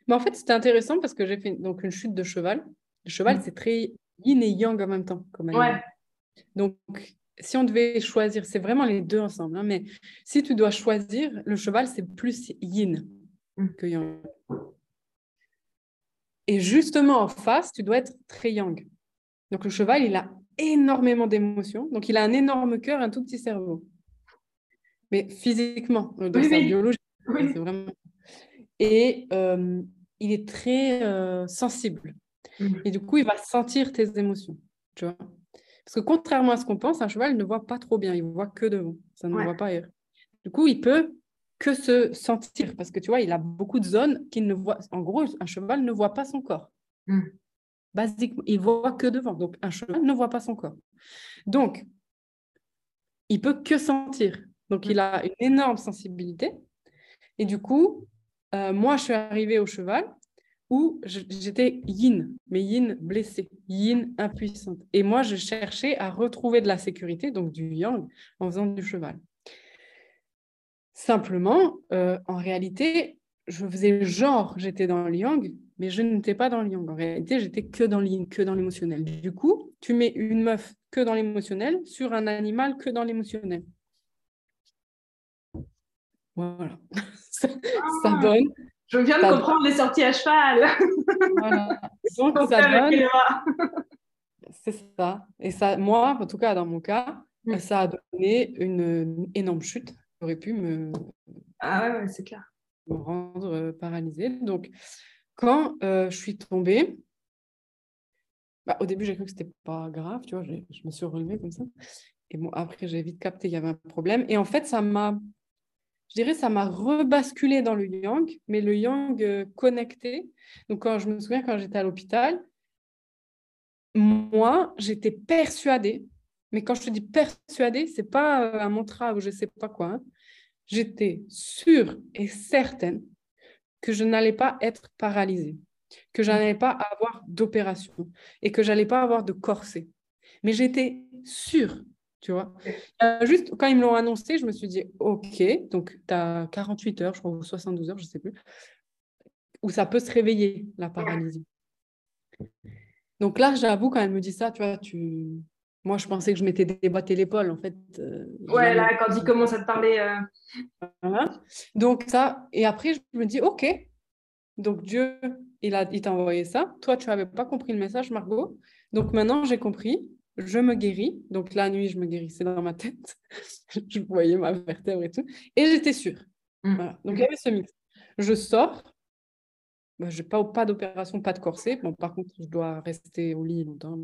Mais En fait, c'était intéressant parce que j'ai fait donc une chute de cheval. Le cheval, mm. c'est très yin et yang en même temps. Comme ouais. Donc, si on devait choisir, c'est vraiment les deux ensemble. Hein, mais si tu dois choisir, le cheval, c'est plus yin mm. que yang. Et justement, en face, tu dois être très yang. Donc, le cheval, il a énormément d'émotions. Donc, il a un énorme cœur, un tout petit cerveau. Mais physiquement, euh, dans sa biologie, c'est vraiment... Et euh, il est très euh, sensible. Mm. Et du coup, il va sentir tes émotions, tu vois. Parce que contrairement à ce qu'on pense, un cheval ne voit pas trop bien, il voit que devant, ça ne voit pas ailleurs. Du coup, il peut que se sentir, parce que tu vois, il a beaucoup de zones qu'il ne voit. En gros, un cheval ne voit pas son corps. Mm. Basiquement, il voit que devant. Donc, un cheval ne voit pas son corps. Donc, il peut que sentir. Donc, il a une énorme sensibilité. Et du coup, euh, moi, je suis arrivée au cheval où j'étais yin, mais yin blessée, yin impuissante. Et moi, je cherchais à retrouver de la sécurité, donc du yang, en faisant du cheval. Simplement, euh, en réalité, je faisais genre j'étais dans le yang, mais je n'étais pas dans le yang. En réalité, j'étais que dans le yin, que dans l'émotionnel. Du coup, tu mets une meuf que dans l'émotionnel sur un animal que dans l'émotionnel. Voilà. ça, ah. donne je viens de comprendre les sorties à cheval. Voilà. Donc, ça donne... C'est ça. Et ça, moi, en tout cas, dans mon cas, mm. ça a donné une, énorme chute. J'aurais pu me... Ah ouais, c'est clair. Me rendre euh, paralysée. Donc, quand euh, je suis tombée, bah, au début, j'ai cru que c'était pas grave, tu vois, je me suis relevée comme ça. Et bon, après, j'ai vite capté qu'il y avait un problème. Et en fait, ça m'a je dirais, ça m'a rebasculé dans le yang, mais le yang euh, connecté. Donc, quand je me souviens, quand j'étais à l'hôpital, moi, j'étais persuadée, mais quand je te dis persuadée, c'est pas euh, un mantra ou je sais pas quoi. Hein. J'étais sûre et certaine que je n'allais pas être paralysée, que je n'allais pas avoir d'opération et que j'allais pas avoir de corset. Mais j'étais sûre tu vois. juste quand ils me l'ont annoncé, je me suis dit, OK, donc tu as 48 heures, je crois, ou 72 heures, je ne sais plus, où ça peut se réveiller, la paralysie. Donc là, j'avoue, quand elle me dit ça, tu vois, tu... moi, je pensais que je m'étais débatté l'épaule, en fait. Euh, ouais, là, quand il commence à te parler. Euh. Donc ça, et après, je me dis, OK, donc Dieu, il t'a il envoyé ça. Toi, tu n'avais pas compris le message, Margot. Donc maintenant, j'ai compris je me guéris. Donc la nuit, je me guérissais dans ma tête. je voyais ma vertèbre et tout. Et j'étais sûre. Mm. Donc il y avait ce mix. Je sors. Bah, je n'ai pas, pas d'opération, pas de corset. Bon, par contre, je dois rester au lit longtemps.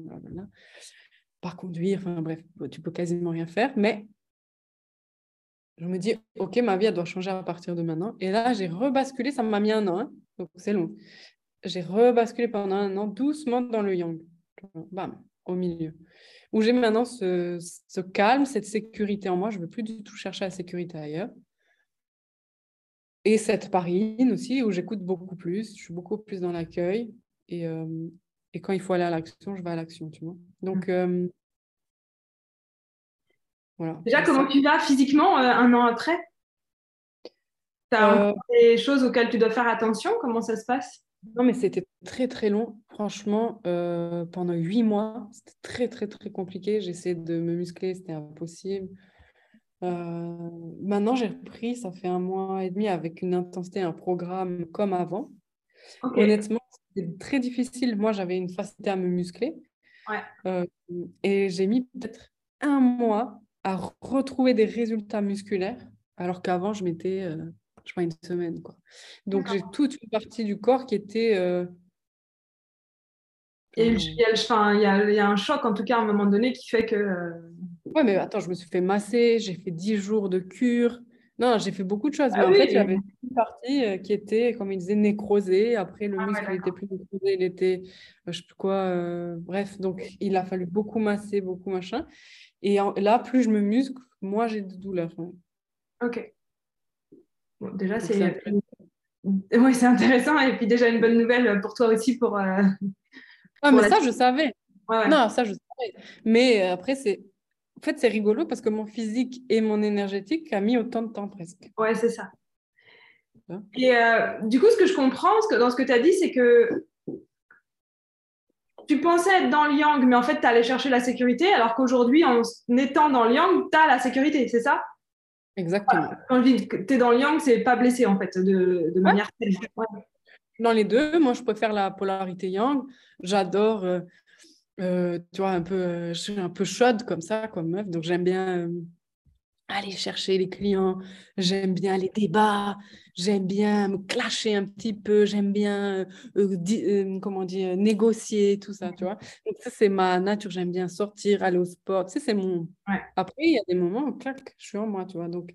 Par conduire, enfin bref, tu peux quasiment rien faire. Mais je me dis, OK, ma vie, elle doit changer à partir de maintenant. Et là, j'ai rebasculé. Ça m'a mis un an. Hein. donc c'est long. J'ai rebasculé pendant un an doucement dans le yang. Bam au milieu. Où j'ai maintenant ce, ce, calme, cette sécurité en moi. Je ne veux plus du tout chercher la sécurité ailleurs. Et cette parine aussi, où j'écoute beaucoup plus. Je suis beaucoup plus dans l'accueil. Et, euh, et, quand il faut aller à l'action, je vais à l'action, tu vois. Donc, mmh. euh, voilà. Déjà, comment tu vas physiquement euh, un an après? Tu as des choses auxquelles tu dois faire attention? Comment ça se passe? Non, mais c'était très très long. Franchement, euh, pendant huit mois, c'était très très très compliqué. J'essayais de me muscler, c'était impossible. Euh, maintenant, j'ai repris, ça fait un mois et demi avec une intensité, un programme comme avant. Honnêtement, c'était très difficile. Moi, j'avais une facilité à me muscler. Euh, et j'ai mis peut-être un mois à retrouver des résultats musculaires, alors qu'avant, je m'étais je crois, une semaine. Quoi. Donc, j'ai toute une partie du corps qui était. Euh, Et il y, a, il, y a, un choc, en tout cas, à un moment donné, qui fait que. Euh, ouais, mais attends, je me suis fait masser, j'ai fait 10 jours de cure. Non, j'ai fait beaucoup de choses. mais ah en fait, il y avait une partie euh, qui était, comme il disait, nécrosée. Après, le ah muscle n'était plus nécrosé, il était, je sais plus quoi. bref, donc il a fallu beaucoup masser, beaucoup machin. Et là, plus je me muscle, moins j'ai de douleurs. Ok déjà, c'est. Oui, c'est intéressant. Et puis, déjà, une bonne nouvelle pour toi aussi. Pour, euh, ah, mais ça, je savais. Non, ça, je savais. Mais euh, après, c'est. En fait, c'est rigolo parce que mon physique et mon énergétique a mis autant de temps presque. Ouais, c'est ça. Et euh, du coup, ce que je comprends dans ce que tu as dit, c'est que tu pensais être dans le yang, mais en fait, tu allais chercher la sécurité, alors qu'aujourd'hui, en étant dans le yang, tu as la sécurité, c'est ça? Exactement. Quand je dis que tu es dans le yang, c'est pas blessé en fait, de, de manière Dans les deux, moi je préfère la polarité yang. J'adore, euh, euh, tu vois, un peu, euh, je suis un peu chaude comme ça, comme meuf, donc j'aime bien aller chercher les clients, j'aime bien les débats, j'aime bien me clasher un petit peu, j'aime bien, comment dire, négocier, tout ça, tu vois. Donc ça, c'est ma nature, j'aime bien sortir, aller au sport, tu sais, c'est mon... Après, il y a des moments où, clac, je suis en moi, tu vois. Donc,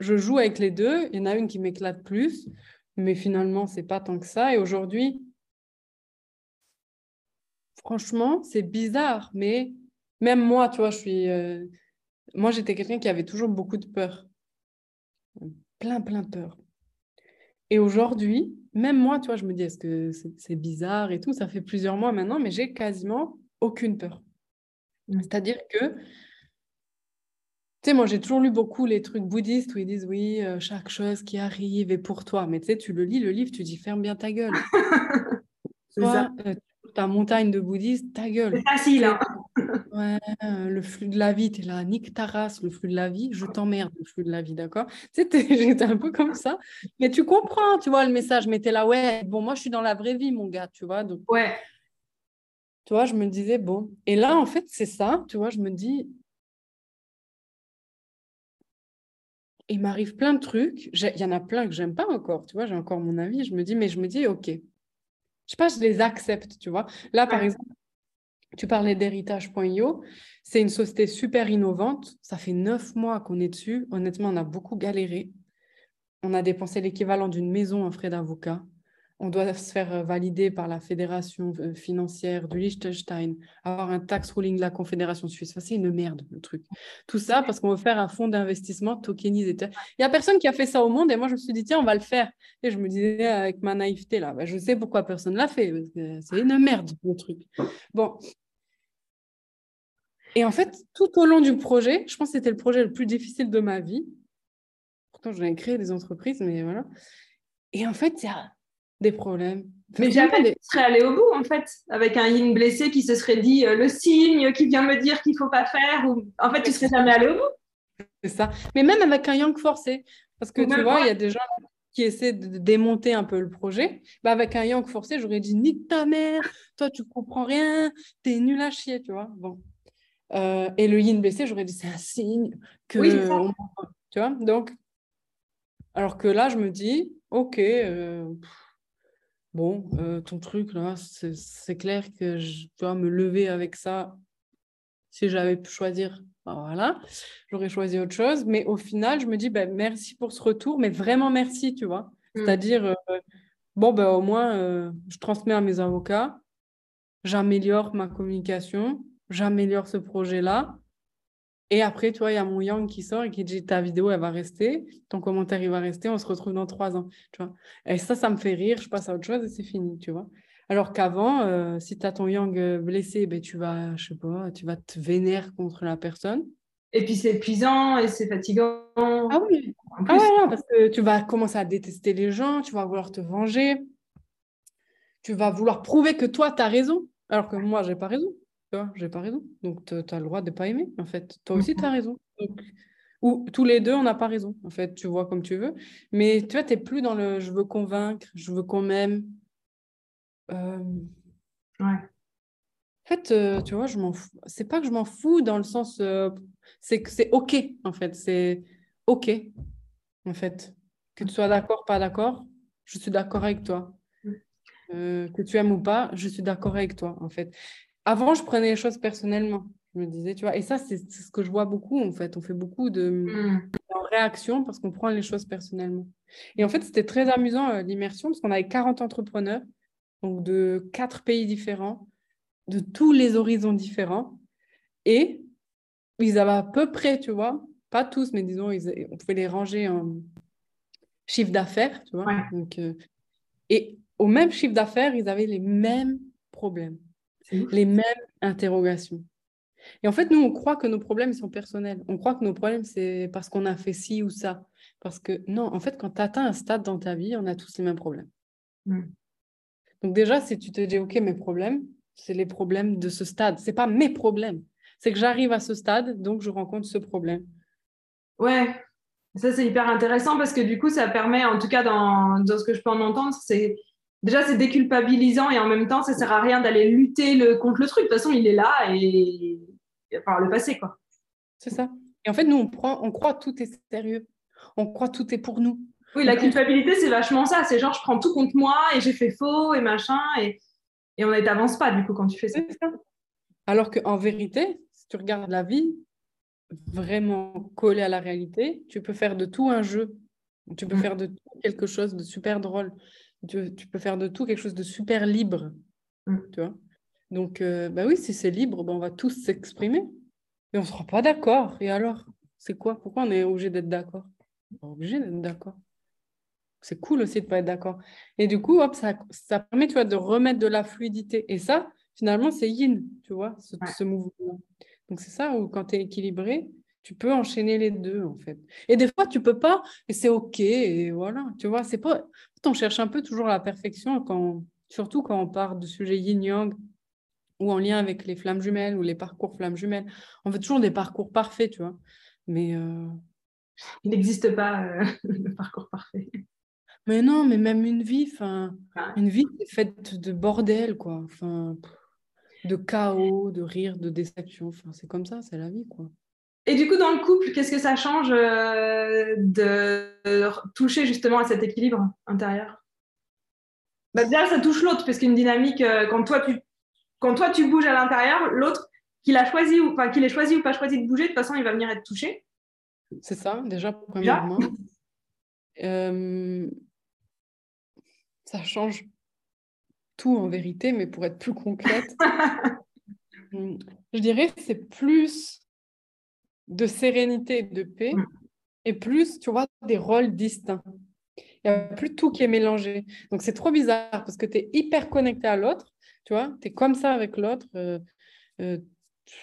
je joue avec les deux, il y en a une qui m'éclate plus, mais finalement, c'est pas tant que ça. Et aujourd'hui, franchement, c'est bizarre, mais même moi, tu vois, je suis... Euh, moi, j'étais quelqu'un qui avait toujours beaucoup de peur. Plein, plein de peur. Et aujourd'hui, même moi, tu vois, je me dis, est-ce que c'est bizarre et tout? Ça fait plusieurs mois maintenant, mais j'ai quasiment aucune peur. Mmh. C'est-à-dire que, tu sais, moi, j'ai toujours lu beaucoup les trucs bouddhistes où ils disent, oui, euh, chaque chose qui arrive est pour toi. Mais tu sais, tu le lis, le livre, tu dis, ferme bien ta gueule. toi, euh, ta montagne de bouddhistes, ta gueule. C'est facile, hein Ouais, le flux de la vie, t'es là, nique ta race, le flux de la vie, je t'emmerde, le flux de la vie, d'accord? J'étais un peu comme ça. Mais tu comprends, tu vois, le message, mais t'es là, ouais, bon, moi, je suis dans la vraie vie, mon gars, tu vois. Donc, ouais. Tu vois, je me disais, bon. Et là, en fait, c'est ça, tu vois, je me dis, il m'arrive plein de trucs. Il y en a plein que j'aime pas encore, tu vois, j'ai encore mon avis. Je me dis, mais je me dis, ok. Je sais pas, je les accepte, tu vois. Là, par exemple, tu parlais d'héritage.io. C'est une société super innovante. Ça fait neuf mois qu'on est dessus. Honnêtement, on a beaucoup galéré. On a dépensé l'équivalent d'une maison en frais d'avocat. On doit se faire euh, valider par la fédération euh, financière du Liechtenstein, avoir un tax ruling de la Confédération suisse. c'est une merde, le truc. Tout ça parce qu'on veut faire un fonds d'investissement tokenisé. Il n'y a personne qui a fait ça au monde et moi, je me suis dit, tiens, on va le faire. Et je me disais, avec ma naïveté, là, bah, je sais pourquoi personne ne l'a fait. C'est une merde, le truc. Bon, et en fait, tout au long du projet, je pense que c'était le projet le plus difficile de ma vie. Pourtant, j'avais créé des entreprises, mais voilà. Et en fait, il y a des problèmes. Mais jamais tu serais allé au bout, en fait, avec un yin blessé qui se serait dit euh, le signe qui vient me dire qu'il ne faut pas faire. Ou... En fait, tu serais jamais allé au bout. C'est ça. Mais même avec un yang forcé. Parce que tu vois, il y a des gens qui essaient de démonter un peu le projet. Bah, avec un yang forcé, j'aurais dit nique ta mère, toi, tu comprends rien, t'es nul à chier, tu vois. Bon. Euh, et le yin blessé, j'aurais dit c'est un signe que. Oui, tu vois Donc, alors que là, je me dis, ok, euh, bon, euh, ton truc là, c'est clair que je dois me lever avec ça. Si j'avais pu choisir, ben voilà, j'aurais choisi autre chose. Mais au final, je me dis, ben, merci pour ce retour, mais vraiment merci, tu vois. Mm. C'est-à-dire, bon, ben, au moins, je transmets à mes avocats, j'améliore ma communication j'améliore ce projet-là. Et après, tu vois, il y a mon Yang qui sort et qui dit ta vidéo, elle va rester, ton commentaire, il va rester, on se retrouve dans trois ans. Tu vois. Et ça, ça me fait rire, je passe à autre chose et c'est fini, tu vois. Alors qu'avant, euh, si tu as ton Yang euh, blessé, ben, tu vas, je sais pas, tu vas te vénérer contre la personne. Et puis c'est épuisant et c'est fatigant. Ah oui, ah ouais, parce que tu vas commencer à détester les gens, tu vas vouloir te venger, tu vas vouloir prouver que toi, tu as raison, alors que moi, j'ai pas raison j'ai pas raison. Donc, tu as le droit de pas aimer, en fait. Toi aussi, tu as raison. ou tous les deux, on n'a pas raison, en fait. Tu vois comme tu veux. Mais tu vois, tu n'es plus dans le je veux convaincre, je veux qu'on m'aime. Euh, ouais. En fait, euh, tu vois, je m'en fous. C'est pas que je m'en fous dans le sens. Euh, c'est que c'est OK, en fait. C'est OK, en fait. Que tu sois d'accord, pas d'accord, je suis d'accord avec toi. que tu aimes ou pas, je suis d'accord avec toi, en fait avant, je prenais les choses personnellement. Je me disais, tu vois, et ça, c'est ce que je vois beaucoup, en fait. On fait beaucoup de mm. réaction parce qu'on prend les choses personnellement. Et en fait, c'était très amusant euh, l'immersion parce qu'on avait 40 entrepreneurs, donc de quatre pays différents, de tous les horizons différents. Et ils avaient à peu près, tu vois, pas tous, mais disons, on pouvait les ranger en chiffre d'affaires, tu vois. Donc, euh, et au même chiffre d'affaires, ils avaient les mêmes problèmes les mêmes interrogations. Et en fait, nous, on croit que nos problèmes sont personnels. On croit que nos problèmes, c'est parce qu'on a fait ci ou ça. Parce que non, en fait, quand tu atteins un stade dans ta vie, on a tous les mêmes problèmes. Mm. Donc déjà, si tu te dis, OK, mes problèmes, c'est les problèmes de ce stade. C'est pas mes problèmes. C'est que j'arrive à ce stade, donc je rencontre ce problème. Ouais, ça c'est hyper intéressant parce que du coup, ça permet, en tout cas dans, dans ce que je peux en entendre, c'est déjà c'est déculpabilisant et en même temps ça sert à rien d'aller lutter le, contre le truc. De toute façon, il est là et falloir le passer quoi. C'est ça. Et en fait, nous, on, prend, on croit tout est sérieux. On croit tout est pour nous. Oui, la culpabilité, c'est vachement ça. C'est genre, je prends tout contre moi et j'ai fait faux et machin. Et, et on n'avance pas, du coup, quand tu fais ça. Alors qu'en vérité, si tu regardes la vie, vraiment collée à la réalité, tu peux faire de tout un jeu. Tu peux mm. faire de tout quelque chose de super drôle. Tu, tu, peux faire de tout quelque chose de super libre. Mm. Tu vois Donc, euh, bah oui, si c'est libre, bah on va tous s'exprimer. Et on ne se rend pas d'accord. Et alors? C'est quoi? Pourquoi on est obligé d'être d'accord? On est obligé d'être d'accord. C'est cool aussi de ne pas être d'accord. Et du coup, hop, ça, ça permet tu vois, de remettre de la fluidité. Et ça, finalement, c'est yin, tu vois, ce, ce mouvement. Donc, c'est ça où quand tu es équilibré, tu peux enchaîner les deux, en fait. Et des fois, tu peux pas, et c'est OK, et voilà, tu vois, c'est pas... On cherche un peu toujours la perfection, quand... surtout quand on part de sujets yin-yang, ou en lien avec les flammes jumelles, ou les parcours flammes jumelles. On veut toujours des parcours parfaits, tu vois. Mais... Euh, Il n'existe pas euh, le parcours parfait. Mais non, mais même une vie, enfin, une vie faite de bordel, quoi. Enfin, de chaos, de rire, de déception. Enfin, c'est comme ça, c'est la vie, quoi. Et du coup, dans le couple, qu'est-ce que ça change euh, de toucher justement à cet équilibre intérieur? Bah, Déjà, ça touche l'autre, parce qu'une dynamique, euh, quand, toi, tu, quand toi tu bouges à l'intérieur, l'autre, qu'il a choisi ou enfin, qu'il ait choisi ou pas choisi de bouger, de toute façon, il va venir être touché. C'est ça, déjà, premièrement. Euh, ça change tout en vérité, mais pour être plus concrète, je dirais que c'est plus de sérénité de paix mm. et plus, tu vois, des rôles distincts. Il n'y a plus tout qui est mélangé. Donc, c'est trop bizarre parce que tu es hyper connecté à l'autre, tu vois, tu es comme ça avec l'autre. Euh, euh,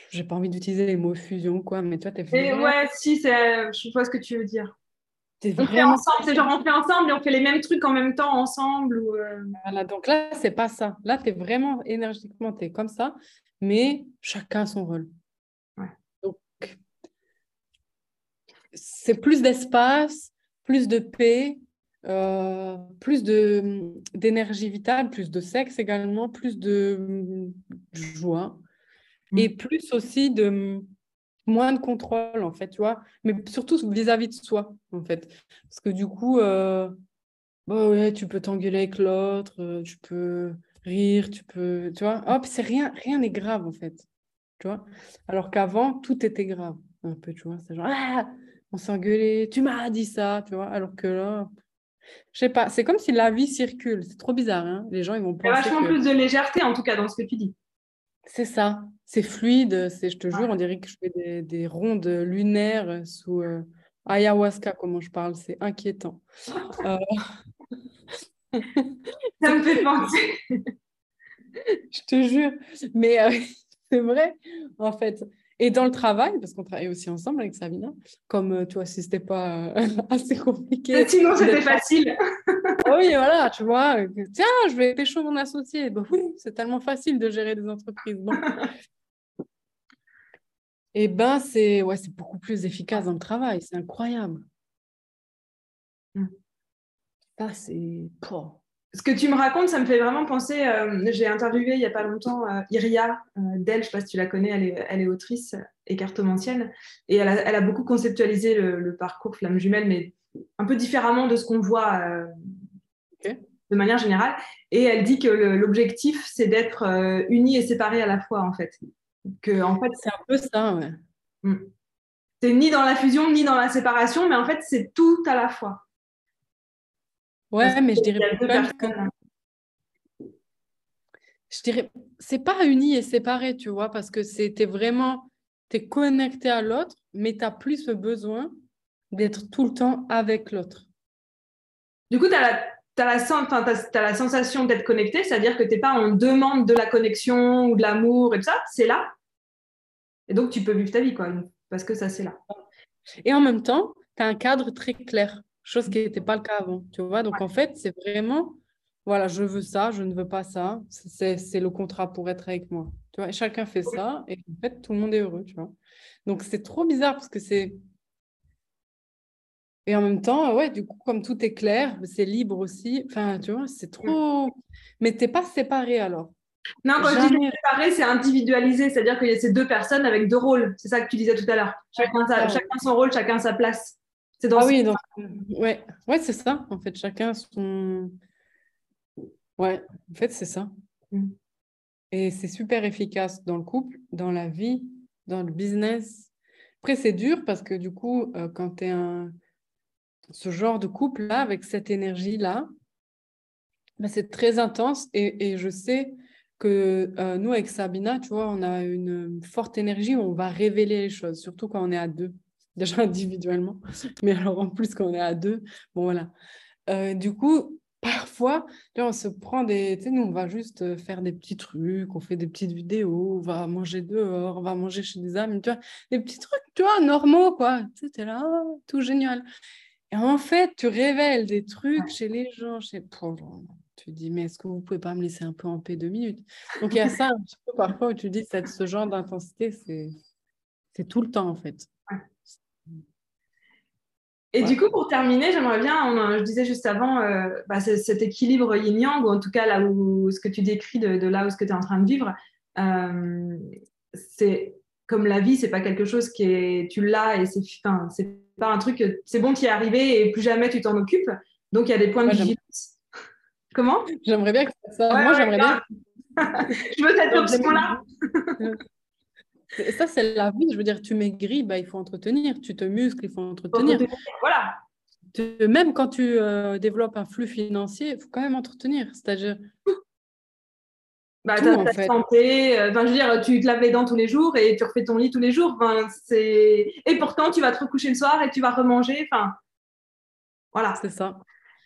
j'ai pas envie d'utiliser les mots fusion, quoi, mais toi, tu es fait. Ouais, si, je vois ce que tu veux dire. On fait ensemble, c'est genre on fait ensemble et on fait les mêmes trucs en même temps ensemble. Ou euh. Voilà, donc là, c'est pas ça. Là, tu es vraiment énergiquement, tu es comme ça, mais chacun son rôle. C'est plus d'espace, plus de paix, euh, plus d'énergie vitale, plus de sexe également, plus de joie et mm. plus aussi de moins de contrôle en fait, tu vois, mais surtout vis-à-vis de soi en fait, parce que du coup, euh, bah ouais, tu peux t'engueuler avec l'autre, euh, tu peux rire, tu peux, tu vois, hop, c'est rien, rien n'est grave en fait, tu vois, alors qu'avant tout était grave un peu, tu vois, c'est genre ah on s'engueulait, tu m'as dit ça, tu vois, alors que là, je sais pas, c'est comme si la vie circule, c'est trop bizarre, hein les gens ils vont penser. Il y a vachement plus de légèreté en tout cas dans ce que tu dis. C'est ça, c'est fluide, c'est, je te jure, on dirait que je fais des, rondes lunaires sous euh, ayahuasca, comment je parle, c'est inquiétant. Euh, ça me fait penser. je te jure, mais euh, c'est vrai, en fait. Et dans le travail, parce qu'on travaille aussi ensemble avec Sabina, comme euh, tu vois, si c'était pas euh, assez compliqué. Sinon, c'était facile. oui, voilà, tu vois, euh, tiens, je vais pécho mon associé. Bah, oui, c'est tellement facile de gérer des entreprises. Bon. Et eh ben, c'est ouais, c'est beaucoup plus efficace dans le travail. C'est incroyable. Mm. Ça, c'est ce que tu me racontes, ça me fait vraiment penser. Euh, j'ai interviewé il n'y a pas longtemps euh, Iria euh, Del, je ne sais pas si tu la connais, elle est, elle est autrice et cartomancienne. Et elle a, elle a beaucoup conceptualisé le, parcours Flamme Jumelle, mais un peu différemment de ce qu'on voit de manière générale. Et elle dit que l'objectif, c'est d'être unis et séparés à la fois, en fait. Que, en fait c'est un peu ça, ouais. Hmm. C'est ni dans la fusion, ni dans la séparation, mais en fait, c'est tout à la fois. Ouais, mais je dirais que... Je dirais, c'est pas uni et séparé, tu vois, parce que c'était vraiment, tu es connecté à l'autre, mais tu as plus besoin d'être tout le temps avec l'autre. Du coup, tu as, la, la sensation d'être connecté, c'est-à-dire que tu n'es pas en demande de la connexion ou de l'amour et tout ça, c'est là. Et donc, tu peux vivre ta vie, quoi, parce que ça, c'est là. Et en même temps, tu as un cadre très clair chose qui n'était pas le cas avant, tu vois. Donc, en fait, c'est vraiment, voilà, je veux ça, je ne veux pas ça. C'est le contrat pour être avec moi. Tu vois, et chacun fait ça et en fait, tout le monde est heureux, tu vois. Donc, c'est trop bizarre parce que c'est... Et en même temps, ouais, du coup, comme tout est clair, c'est libre aussi. Enfin, tu vois, c'est trop... Mais tu n'es pas séparé alors. Non, quand je dis séparé, c'est individualisé, c'est-à-dire qu'il y a ces deux personnes avec deux rôles. C'est ça que tu disais tout à l'heure. Chacun, chacun son rôle, chacun sa place. C'est dans ah oui, donc, ouais, ouais c'est ça. En fait, chacun son. Ouais, en fait, c'est ça. Mm. Et c'est super efficace dans le couple, dans la vie, dans le business. Après, c'est dur parce que du coup, euh, quand tu es un... ce genre de couple-là, avec cette énergie-là, ben, c'est très intense. Et, et, je sais que euh, nous, avec Sabina, tu vois, on a une forte énergie où on va révéler les choses, surtout quand on est à deux, déjà individuellement, mais alors en plus quand on est à deux, bon voilà. Euh, du coup, parfois, on se prend des. Tu sais, nous, on va juste euh, faire des petits trucs, on fait des petites vidéos, on va manger dehors, on va manger chez des amis, tu vois, des petits trucs, tu vois, normaux, quoi. Tu sais, là, oh, tout génial. Et en fait, tu révèles des trucs chez les gens, chez. Tu dis, mais est-ce que vous pouvez pas me laisser un peu en paix deux minutes? Donc, il y a ça un petit peu parfois où tu dis, ce genre d'intensité, c'est tout le temps, en fait. Et du coup, pour terminer, j'aimerais bien, je disais juste avant, euh, bah, cet équilibre yin-yang, ou en tout cas là où ce que tu décris de, là où ce que tu es en train de vivre, euh, c'est comme la vie, c'est pas quelque chose qui est, tu l'as et c'est, enfin, c'est pas un truc, c'est bon qui est arrivé et plus jamais tu t'en occupes. Donc il y a des points de vigilance. Comment? J'aimerais bien que ça. Moi, j'aimerais bien. je veux cette option-là. Ça, c'est la vie. Je veux dire, tu maigris, bah, il faut entretenir. Tu te muscles, il faut entretenir. Voilà. même quand tu euh, développes un flux financier, il faut quand même entretenir. C'est-à-dire. Bah, ta, santé, euh, je veux dire, tu te laves les dents tous les jours et tu refais ton lit tous les jours. c'est... Et pourtant, tu vas te recoucher le soir et tu vas remanger. Enfin, voilà. C'est ça.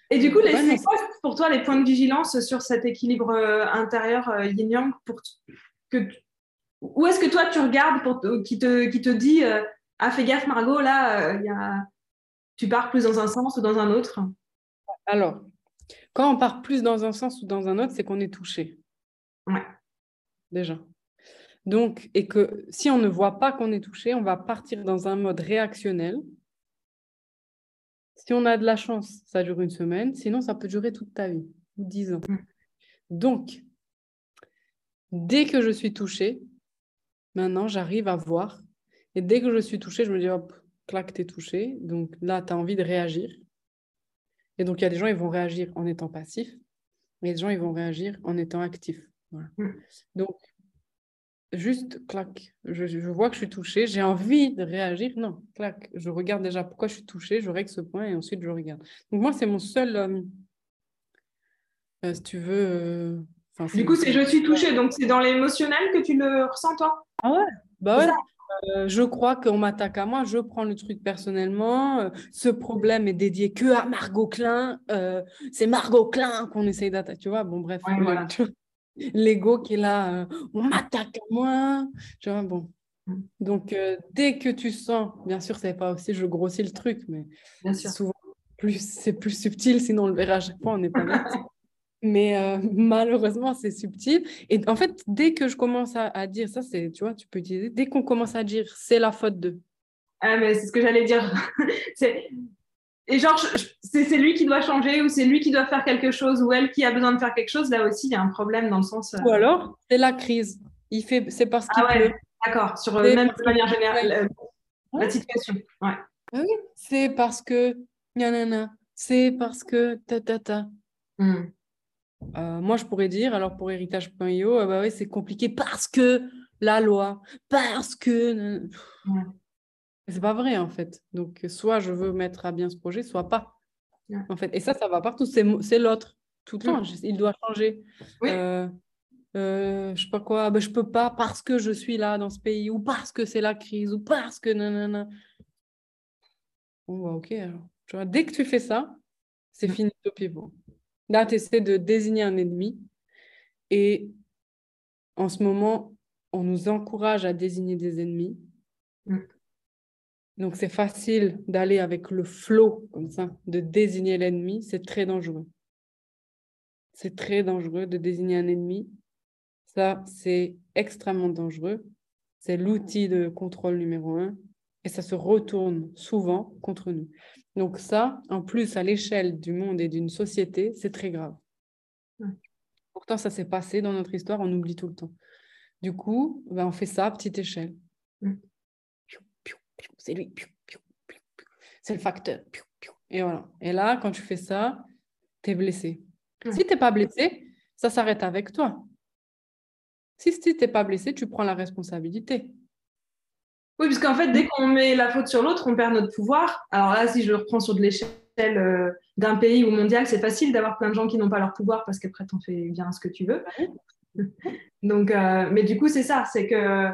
Et du coup, c'est quoi pour toi les points de vigilance sur cet équilibre euh, intérieur yin-yang pour que où est-ce que toi tu regardes pour qui, te, qui te dit euh, Ah, fais gaffe, Margot, là, euh, y a... tu pars plus dans un sens ou dans un autre? Alors, quand on part plus dans un sens ou dans un autre, c'est qu'on est touché. Ouais. Déjà. Donc, et que si on ne voit pas qu'on est touché, on va partir dans un mode réactionnel. Si on a de la chance, ça dure une semaine. Sinon, ça peut durer toute ta vie, ou dix ans. Mm. Donc, dès que je suis touchée, Maintenant, j'arrive à voir. Et dès que je suis touchée, je me dis, hop, clac, t'es touché. Donc là, tu as envie de réagir. Et donc, il y a des gens, ils vont réagir en étant passifs. Mais des gens, ils vont réagir en étant actifs. Mm. Donc, juste, clac, je, vois que je suis touchée, j'ai envie de réagir. Non, clac, je regarde déjà pourquoi je suis touchée, je règle ce point et ensuite je regarde. Donc, moi, c'est mon seul, euh, euh, si tu veux... Euh, du coup, c'est je suis touchée, donc c'est dans l'émotionnel que tu le ressens, toi? Ah ouais, bah ouais. Euh, je crois qu'on m'attaque à moi, je prends le truc personnellement. Euh, ce problème est dédié que à Margot Klein. Euh, c'est Margot Klein qu'on essaye d'attaquer. Tu vois, bon, bref. L'ego qui est là, on m'attaque à moi. Tu vois, bon. Mm. Donc, dès que tu sens, bien sûr, c'est pas aussi, je grossis le truc, mais souvent, plus, c'est plus subtil, sinon on le verra à chaque fois, on n'est pas net. Mais euh, malheureusement, c'est subtil. Et en fait, dès que je commence à, dire ça, c'est, tu vois, tu peux dire, dès qu'on commence à dire c'est la faute de. Ah, mais c'est ce que j'allais dire. c'est... Et genre, c'est, lui qui doit changer ou c'est lui qui doit faire quelque chose ou elle qui a besoin de faire quelque chose. Là aussi, il y a un problème dans le sens. Euh, ou alors, c'est la crise. Il fait, c'est parce qu'il ah ouais, D'accord, sur le même de manière générale, euh, la situation. Ouais. Ah oui, c'est parce que. C'est parce que. Ta, ta, ta. Hmm. Euh, moi, je pourrais dire, alors pour héritage.io, euh, bah ouais, c'est compliqué parce que la loi, parce que. C'est pas vrai, en fait. Donc, soit je veux mettre à bien ce projet, soit pas. En fait. Et ça, ça va partout. C'est l'autre. Tout le temps. Il doit changer. Euh, euh, je sais pas quoi. Bah, je peux pas parce que je suis là dans ce pays, ou parce que c'est la crise, ou parce que. Nanana. Bon, bah, ok. Alors. Tu vois, dès que tu fais ça, c'est fini au pivot. Là, tu essaies de désigner un ennemi. Et en ce moment, on nous encourage à désigner des ennemis. Mm. Donc, c'est facile d'aller avec le flot, comme ça, de désigner l'ennemi. C'est très dangereux. C'est très dangereux de désigner un ennemi. Ça, c'est extrêmement dangereux. C'est l'outil de contrôle numéro un. Et ça se retourne souvent contre nous. Donc ça, en plus, à l'échelle du monde et d'une société, c'est très grave. Pourtant, ça s'est passé dans notre histoire, on oublie tout le temps. Du coup, ben, on fait ça à petite échelle. Mm. C'est lui. C'est le facteur. Et voilà. Et là, quand tu fais ça, tu es blessé. Si tu n'es pas blessé, ça s'arrête avec toi. Si tu n'es pas blessé, tu prends la responsabilité. Oui, puisqu'en fait, dès qu'on met la faute sur l'autre, on perd notre pouvoir. Alors là, si je le reprends sur de l'échelle euh, d'un pays ou mondial, c'est facile d'avoir plein de gens qui n'ont pas leur pouvoir parce qu'après, tu fais bien ce que tu veux. Donc, euh, mais du coup, c'est ça, c'est que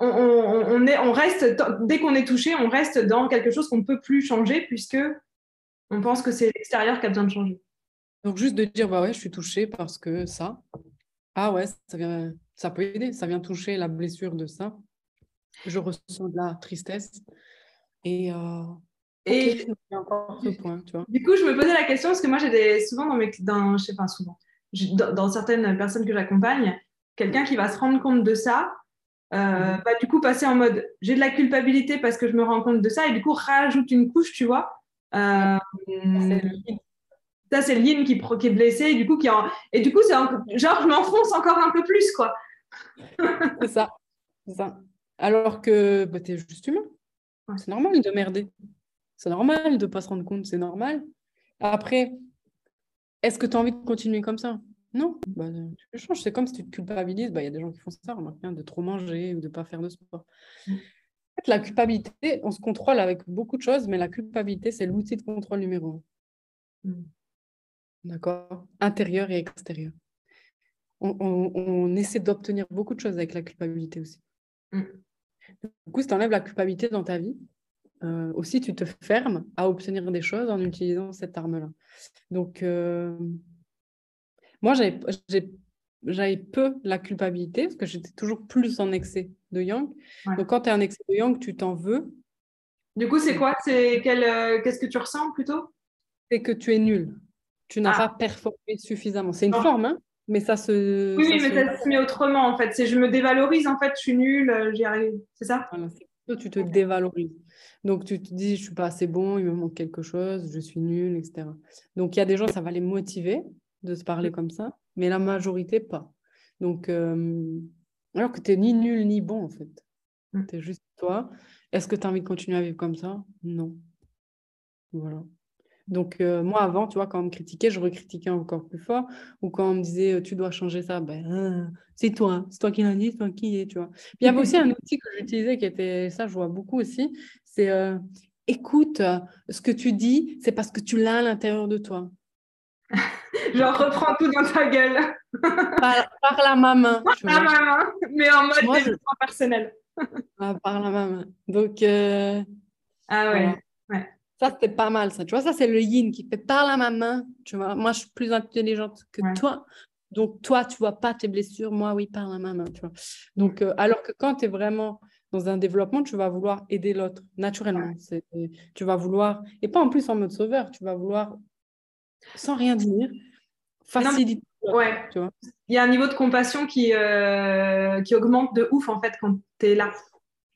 on, est, on reste, dès qu'on est touché, on reste dans quelque chose qu'on ne peut plus changer puisque on pense que c'est l'extérieur qui a besoin de changer. Donc juste de dire, bah ouais, je suis touchée parce que ça, ah ouais, ça, vient, ça peut aider, ça vient toucher la blessure de ça. Je ressens de la tristesse. Et, euh, et encore ce point, tu vois. Du coup, je me posais la question parce que moi, j'ai des, souvent dans mes, dans, je sais pas, souvent, dans, certaines personnes que j'accompagne, quelqu'un qui va se rendre compte de ça, euh, mhm. bah, du coup, passer en mode j'ai de la culpabilité parce que je me rends compte de ça, et du coup, rajoute une couche, tu vois. Euh, ça, c'est le yin qui, qui, est blessé, et du coup, qui en... et du coup, c'est genre, je m'enfonce encore un peu plus, quoi. c'est ça. ça. Alors que bah, tu es juste humain. C'est normal de merder. C'est normal de ne pas se rendre compte, c'est normal. Après, est-ce que tu as envie de continuer comme ça? Non, bah, tu changes. C'est comme si tu te culpabilises. Bah, il y a des gens qui font ça, remarque de trop manger ou de ne pas faire de sport. Mm. En fait, la culpabilité, on se contrôle avec beaucoup de choses, mais la culpabilité, c'est l'outil de contrôle numéro un. Mm. D'accord Intérieur et extérieur. On, essaie d'obtenir beaucoup de choses avec la culpabilité aussi. Mm. Du coup, si tu enlèves la culpabilité dans ta vie, euh, aussi tu te fermes à obtenir des choses en utilisant cette arme-là. Donc, euh, moi, j'avais peu la culpabilité parce que j'étais toujours plus en excès de yang. Donc, quand tu es en excès de yang, tu t'en veux. Du coup, c'est quoi? Euh, Qu'est-ce que tu ressens plutôt? C'est que tu es nul. Tu n'as ah. pas performé suffisamment. C'est une forme, hein mais ça se. Oui, mais ça se met autrement en fait. C'est je me dévalorise en fait, je suis nulle, j'y arrive. C'est ça? Voilà, Tu te dévalorises. Donc, tu te dis, je suis pas assez bon, il me manque quelque chose, je suis nul, etc. Donc, il y a des gens, ça va les motiver de se parler comme ça, mais la majorité, pas. Donc, euh, alors que tu n'es ni nul ni bon, en fait. Mm. Tu es juste toi. Est-ce que tu as envie de continuer à vivre comme ça? Non. Voilà. Donc, euh, moi, avant, tu vois, quand on me critiquait, je recritiquais encore plus fort. Ou quand on me disait, euh, tu dois changer ça, ben, hein, c'est toi, c'est toi qui l'as dit, c'est toi qui es, tu vois. Puis, il y avait aussi un outil que j'utilisais qui était, ça, je vois beaucoup aussi, c'est euh, écoute, ce que tu dis, c'est parce que tu l'as à l'intérieur de toi. Genre, reprends tout dans ta gueule. par, la main. Par la main, mais en mode moi, personnel. Ah, par la main. Donc, ah ouais, ouais. Ça, c'était pas mal, ça. Tu vois, ça, c'est le yin qui fait parle à ma main. Tu vois, moi, je suis plus intelligente que toi. Donc, toi, tu vois pas tes blessures. Moi, oui, parle à ma main. Tu vois. Donc, euh, alors que quand tu es vraiment dans un développement, tu vas vouloir aider l'autre naturellement. C'est, tu vas vouloir, et pas en plus en mode sauveur, tu vas vouloir, sans rien dire, faciliter. ouais. Tu vois. Il y a un niveau de compassion qui, euh, qui augmente de ouf, en fait, quand tu es là.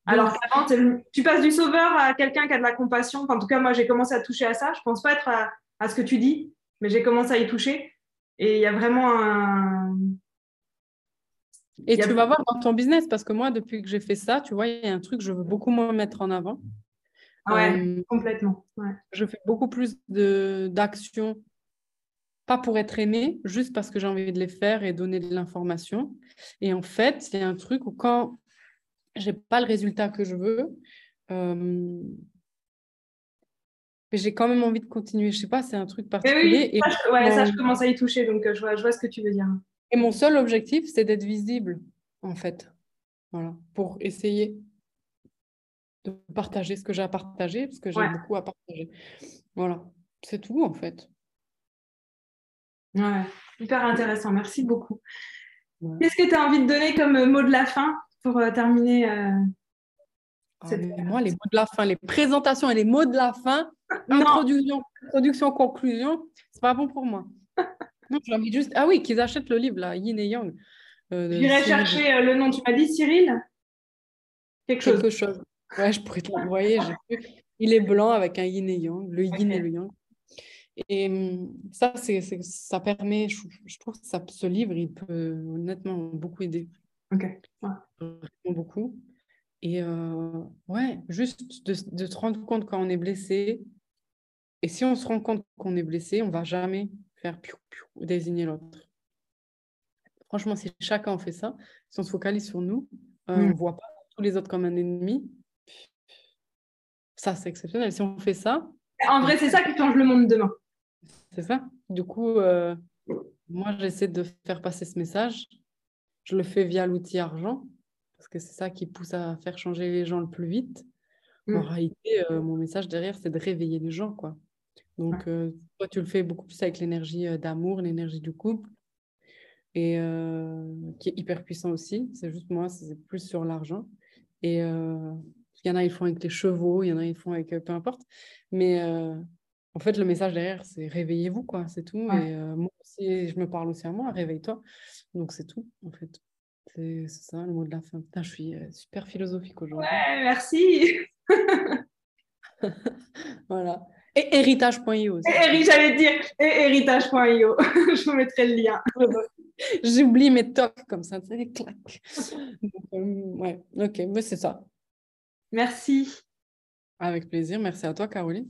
Alors qu'avant, tu passes du sauveur à quelqu'un qui a de la compassion. en tout cas, moi, j'ai commencé à toucher à ça. Je pense pas être à, ce que tu dis, mais j'ai commencé à y toucher. Et il y a vraiment un. Et tu vas voir dans ton business, parce que moi, depuis que j'ai fait ça, tu vois, il y a un truc que je veux beaucoup moins mettre en avant. Ouais, euh, complètement. Je fais beaucoup plus d'actions, pas pour être aimée, juste parce que j'ai envie de les faire et donner de l'information. Et en fait, c'est un truc où quand j'ai pas le résultat que je veux. Euh, mais j'ai quand même envie de continuer. Je sais pas, c'est un truc particulier. Oui, ça, ouais, ça, je commence à y toucher, donc euh, je vois, je vois ce que tu veux dire. Et mon seul objectif, c'est d'être visible, en fait. Voilà, pour essayer de partager ce que j'ai à partager, parce que j'ai beaucoup à partager. Voilà, c'est tout, en fait. Ouais, hyper intéressant. Merci beaucoup. Qu'est-ce que tu as envie de donner comme mot de la fin? Pour euh, terminer euh, ah, Moi, les mots de la fin, les présentations et les mots de la fin, introduction, introduction, conclusion, c'est pas bon pour moi. non, j'ai envie juste. Ah oui, qu'ils achètent le livre, là, Yin et Yang. Euh, J'irai chercher le nom. Tu m'as dit Cyril? Quelque chose. Quelque chose. Ouais, je pourrais te l'envoyer. Il est blanc avec un yin et yang, le yin et le yang. Et hum, ça, c'est, ça permet, je, trouve que ça, ce livre, il peut honnêtement beaucoup aider. Ok. Beaucoup. Et euh, ouais, juste de, de se rendre compte quand on est blessé. Et si on se rend compte qu'on est blessé, on va jamais faire piou, piou, désigner l'autre. Franchement, si chacun fait ça, si on se focalise sur nous, euh, on ne mm. voit pas tous les autres comme un ennemi. Ça, c'est exceptionnel. Si on fait ça. En vrai, c'est ça qui change le monde demain. C'est ça. Du coup, euh, moi, j'essaie de faire passer ce message. Je le fais via l'outil argent, parce que c'est ça qui pousse à faire changer les gens le plus vite. En mm. réalité, euh, mon message derrière, c'est de réveiller les gens. quoi. Donc, toi, tu le fais beaucoup plus avec l'énergie d'amour, l'énergie du couple et euh, qui est hyper puissant aussi. C'est juste moi, c'est plus sur l'argent. Et euh, il y en a, ils font avec les chevaux, il y en a, ils font avec euh, peu importe. Mais en fait, le message derrière, c'est réveillez-vous, quoi, c'est tout. Et moi aussi, je me parle aussi à moi, réveille-toi. Donc, c'est tout, en fait. C'est ça le mot de la fin. Putain, je suis super philosophique aujourd'hui. Ouais, merci. voilà. Et héritage.io. J'allais dire et héritage.io. je vous mettrai le lien. J'oublie mes tocs comme ça, tu sais, clac. Euh, ouais, ok, mais c'est ça. Merci. Avec plaisir. Merci à toi, Caroline.